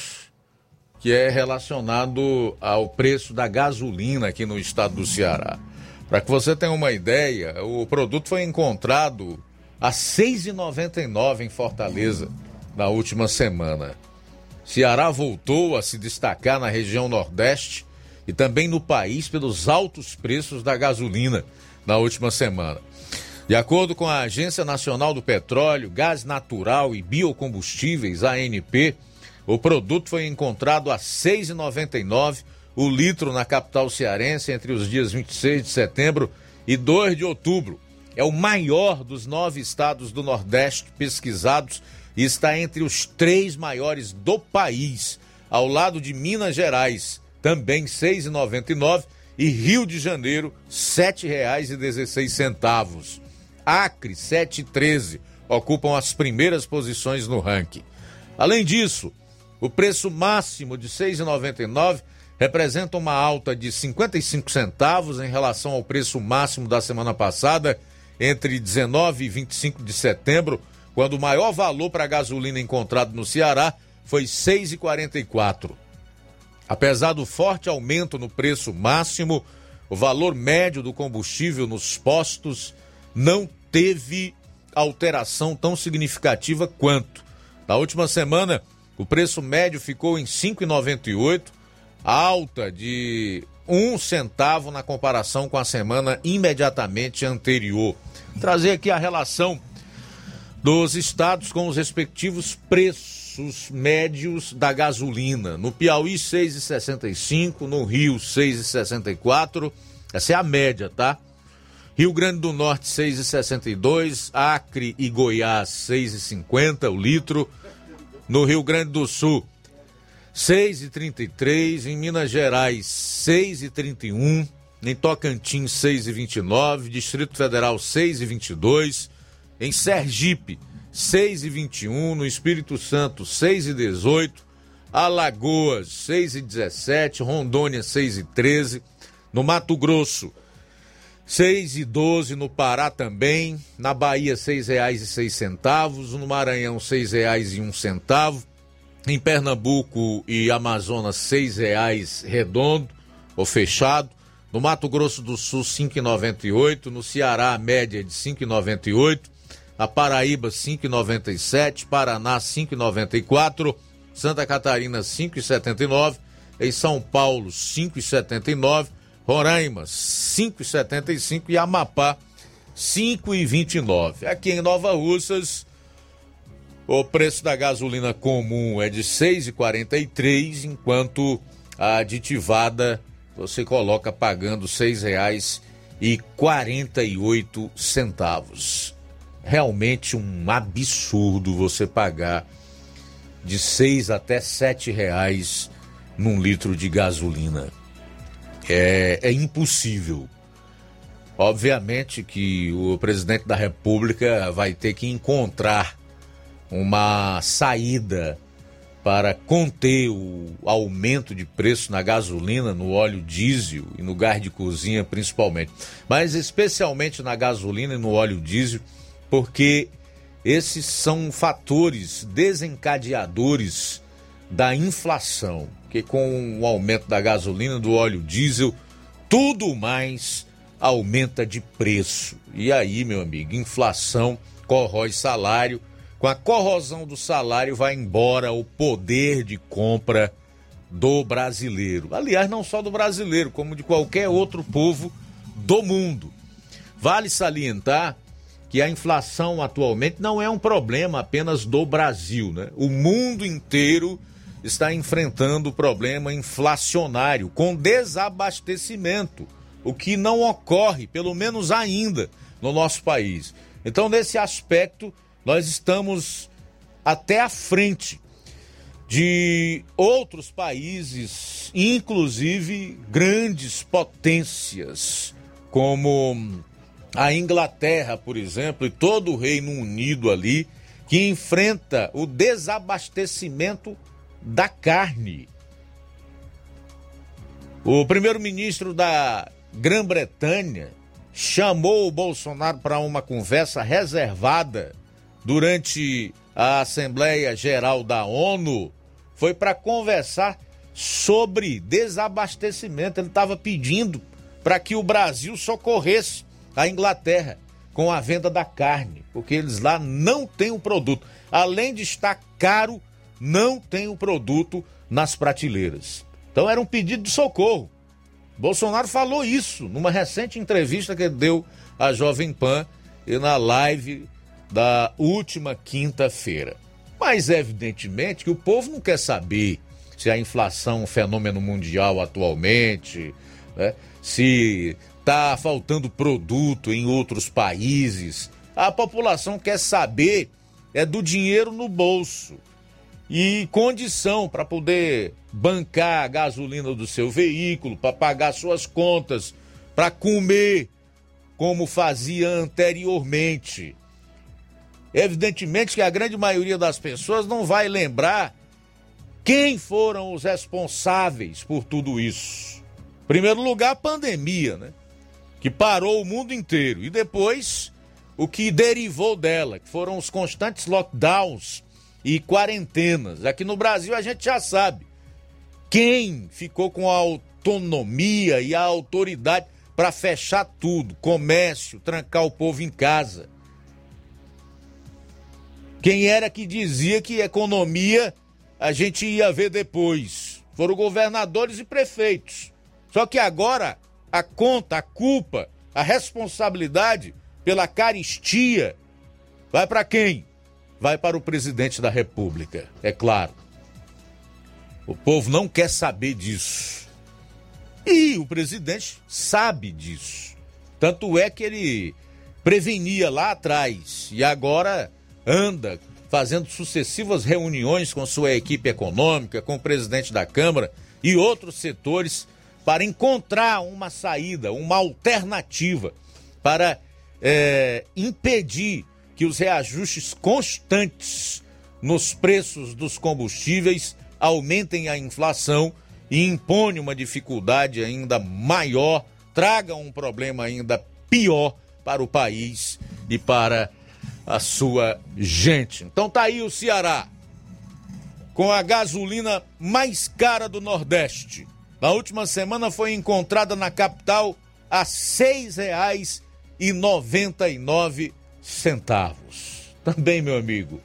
que é relacionado ao preço da gasolina aqui no estado do Ceará. Para que você tenha uma ideia, o produto foi encontrado a R$ 6,99 em Fortaleza na última semana. Ceará voltou a se destacar na região Nordeste e também no país pelos altos preços da gasolina na última semana. De acordo com a Agência Nacional do Petróleo, Gás Natural e Biocombustíveis, ANP, o produto foi encontrado a R$ 6,99 o litro na capital cearense entre os dias 26 de setembro e 2 de outubro. É o maior dos nove estados do Nordeste pesquisados e está entre os três maiores do país, ao lado de Minas Gerais, também R$ 6,99, e Rio de Janeiro, R$ 7,16. Acre, 7,13, ocupam as primeiras posições no ranking. Além disso, o preço máximo de R$ 6,99 representa uma alta de 55 centavos em relação ao preço máximo da semana passada, entre 19 e 25 de setembro, quando o maior valor para a gasolina encontrado no Ceará foi 6,44. Apesar do forte aumento no preço máximo, o valor médio do combustível nos postos não teve alteração tão significativa quanto. Na última semana, o preço médio ficou em 5,98, alta de um centavo na comparação com a semana imediatamente anterior. Trazer aqui a relação dos estados com os respectivos preços médios da gasolina. No Piauí, 6,65, no Rio, 6,64. Essa é a média, tá? Rio Grande do Norte, 6,62. Acre e Goiás, 6,50 o litro. No Rio Grande do Sul, 6,33. Em Minas Gerais, 6,31. Em Tocantins, 6,29. Distrito Federal, 6,22. Em Sergipe, 6,21. No Espírito Santo, 6,18. Alagoas, 6,17. Rondônia, 6,13. No Mato Grosso, 6 e 12 no Pará também, na Bahia seis reais e seis centavos, no Maranhão seis reais e um centavo, em Pernambuco e Amazonas seis reais redondo ou fechado, no Mato Grosso do Sul 5,98, no Ceará a média de 5,98, na Paraíba 5,97, Paraná 5,94, Santa Catarina 5,79, em São Paulo 5,79 Roraima, 5,75 e Amapá, 5,29. Aqui em Nova Russas, o preço da gasolina comum é de 6,43, enquanto a aditivada você coloca pagando R$ 6,48. Realmente um absurdo você pagar de seis até sete reais num litro de gasolina é, é impossível. Obviamente que o presidente da República vai ter que encontrar uma saída para conter o aumento de preço na gasolina, no óleo diesel e no gás de cozinha principalmente. Mas especialmente na gasolina e no óleo diesel, porque esses são fatores desencadeadores da inflação que com o aumento da gasolina, do óleo diesel, tudo mais aumenta de preço. E aí, meu amigo, inflação corrói salário. Com a corrosão do salário vai embora o poder de compra do brasileiro. Aliás, não só do brasileiro, como de qualquer outro povo do mundo. Vale salientar que a inflação atualmente não é um problema apenas do Brasil, né? O mundo inteiro está enfrentando o problema inflacionário com desabastecimento o que não ocorre, pelo menos ainda, no nosso país. Então, nesse aspecto, nós estamos até à frente de outros países, inclusive grandes potências, como a Inglaterra, por exemplo, e todo o Reino Unido ali, que enfrenta o desabastecimento da carne. O primeiro-ministro da Grã-Bretanha chamou o Bolsonaro para uma conversa reservada durante a Assembleia Geral da ONU. Foi para conversar sobre desabastecimento. Ele estava pedindo para que o Brasil socorresse a Inglaterra com a venda da carne, porque eles lá não têm o produto. Além de estar caro, não tem o produto nas prateleiras. Então era um pedido de socorro. Bolsonaro falou isso numa recente entrevista que deu à Jovem Pan e na live da última quinta-feira. Mas evidentemente que o povo não quer saber se a inflação é um fenômeno mundial atualmente, né? se está faltando produto em outros países. A população quer saber é do dinheiro no bolso e condição para poder bancar a gasolina do seu veículo, para pagar suas contas, para comer como fazia anteriormente. Evidentemente que a grande maioria das pessoas não vai lembrar quem foram os responsáveis por tudo isso. Em primeiro lugar, a pandemia, né? Que parou o mundo inteiro. E depois, o que derivou dela, que foram os constantes lockdowns e quarentenas. Aqui no Brasil a gente já sabe quem ficou com a autonomia e a autoridade para fechar tudo, comércio, trancar o povo em casa. Quem era que dizia que economia a gente ia ver depois? Foram governadores e prefeitos. Só que agora a conta, a culpa, a responsabilidade pela caristia vai para quem? Vai para o presidente da República, é claro. O povo não quer saber disso. E o presidente sabe disso. Tanto é que ele prevenia lá atrás e agora anda fazendo sucessivas reuniões com sua equipe econômica, com o presidente da Câmara e outros setores para encontrar uma saída, uma alternativa para é, impedir que os reajustes constantes nos preços dos combustíveis aumentem a inflação e impõem uma dificuldade ainda maior, tragam um problema ainda pior para o país e para a sua gente. Então tá aí o Ceará com a gasolina mais cara do Nordeste. Na última semana foi encontrada na capital a R$ 6,99 centavos. Também, meu amigo,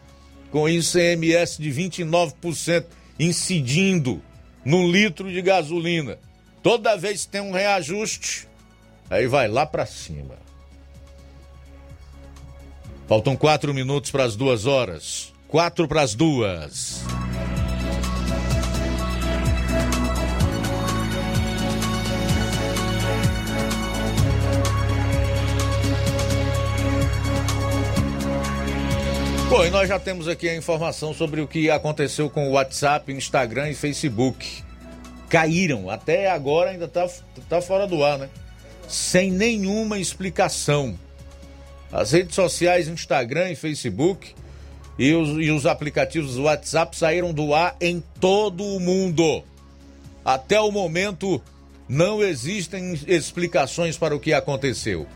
com ICMS de 29% incidindo no litro de gasolina. Toda vez que tem um reajuste, aí vai lá para cima. Faltam quatro minutos para as duas horas. Quatro para as duas. E nós já temos aqui a informação sobre o que aconteceu com o WhatsApp, Instagram e Facebook. Caíram, até agora ainda tá, tá fora do ar, né? Sem nenhuma explicação. As redes sociais, Instagram e Facebook e os, e os aplicativos WhatsApp saíram do ar em todo o mundo. Até o momento, não existem explicações para o que aconteceu.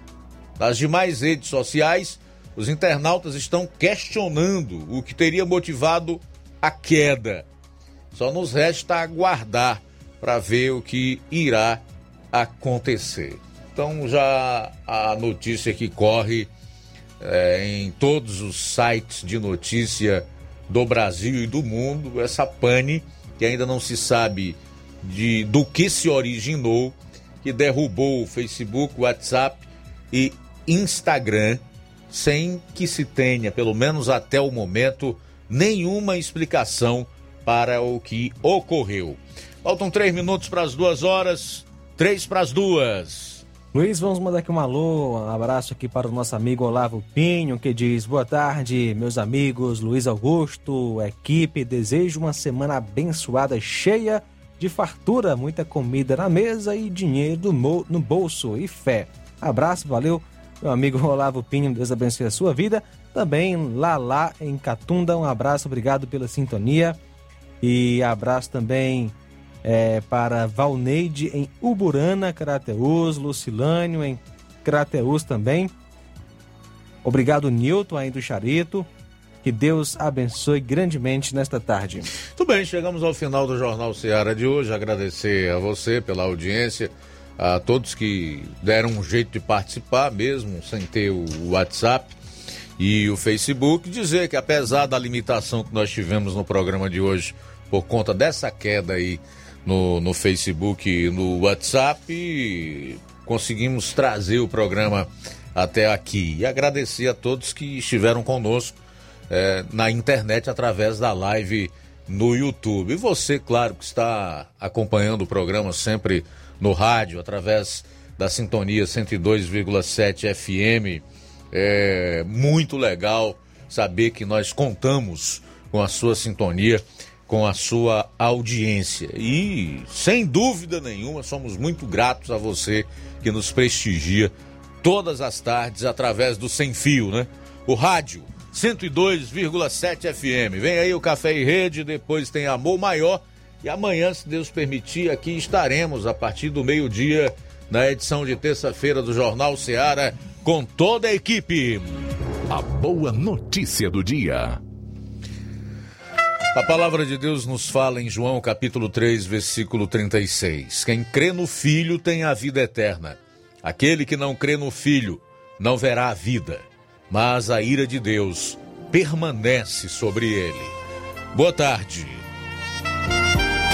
Nas demais redes sociais, os internautas estão questionando o que teria motivado a queda. Só nos resta aguardar para ver o que irá acontecer. Então já a notícia que corre é, em todos os sites de notícia do Brasil e do mundo, essa pane que ainda não se sabe de do que se originou, que derrubou o Facebook, WhatsApp e Instagram sem que se tenha, pelo menos até o momento, nenhuma explicação para o que ocorreu. Faltam três minutos para as duas horas, três para as duas. Luiz, vamos mandar aqui um alô, um abraço aqui para o nosso amigo Olavo Pinho, que diz: Boa tarde, meus amigos, Luiz Augusto, equipe. Desejo uma semana abençoada, cheia de fartura, muita comida na mesa e dinheiro no bolso e fé. Abraço, valeu, meu amigo Olavo Pinho, Deus abençoe a sua vida. Também lá lá em Catunda, um abraço, obrigado pela sintonia. E abraço também é, para Valneide em Uburana, Crateus, Lucilânio em Crateus também. Obrigado, Nilton, aí do Charito. Que Deus abençoe grandemente nesta tarde. Tudo bem, chegamos ao final do Jornal Ceará de hoje. Agradecer a você pela audiência, a todos que deram um jeito de participar, mesmo sem ter o WhatsApp e o Facebook. Dizer que, apesar da limitação que nós tivemos no programa de hoje, por conta dessa queda aí no, no Facebook e no WhatsApp, conseguimos trazer o programa até aqui. E agradecer a todos que estiveram conosco é, na internet através da live no YouTube. E você, claro, que está acompanhando o programa sempre no rádio, através da sintonia 102,7 FM. É muito legal saber que nós contamos com a sua sintonia com a sua audiência. E, sem dúvida nenhuma, somos muito gratos a você que nos prestigia todas as tardes através do Sem Fio, né? O rádio 102,7 FM. Vem aí o Café e Rede, depois tem Amor Maior. E amanhã, se Deus permitir, aqui estaremos a partir do meio-dia na edição de terça-feira do Jornal Seara com toda a equipe. A boa notícia do dia. A palavra de Deus nos fala em João capítulo 3, versículo 36. Quem crê no Filho tem a vida eterna. Aquele que não crê no Filho não verá a vida, mas a ira de Deus permanece sobre ele. Boa tarde.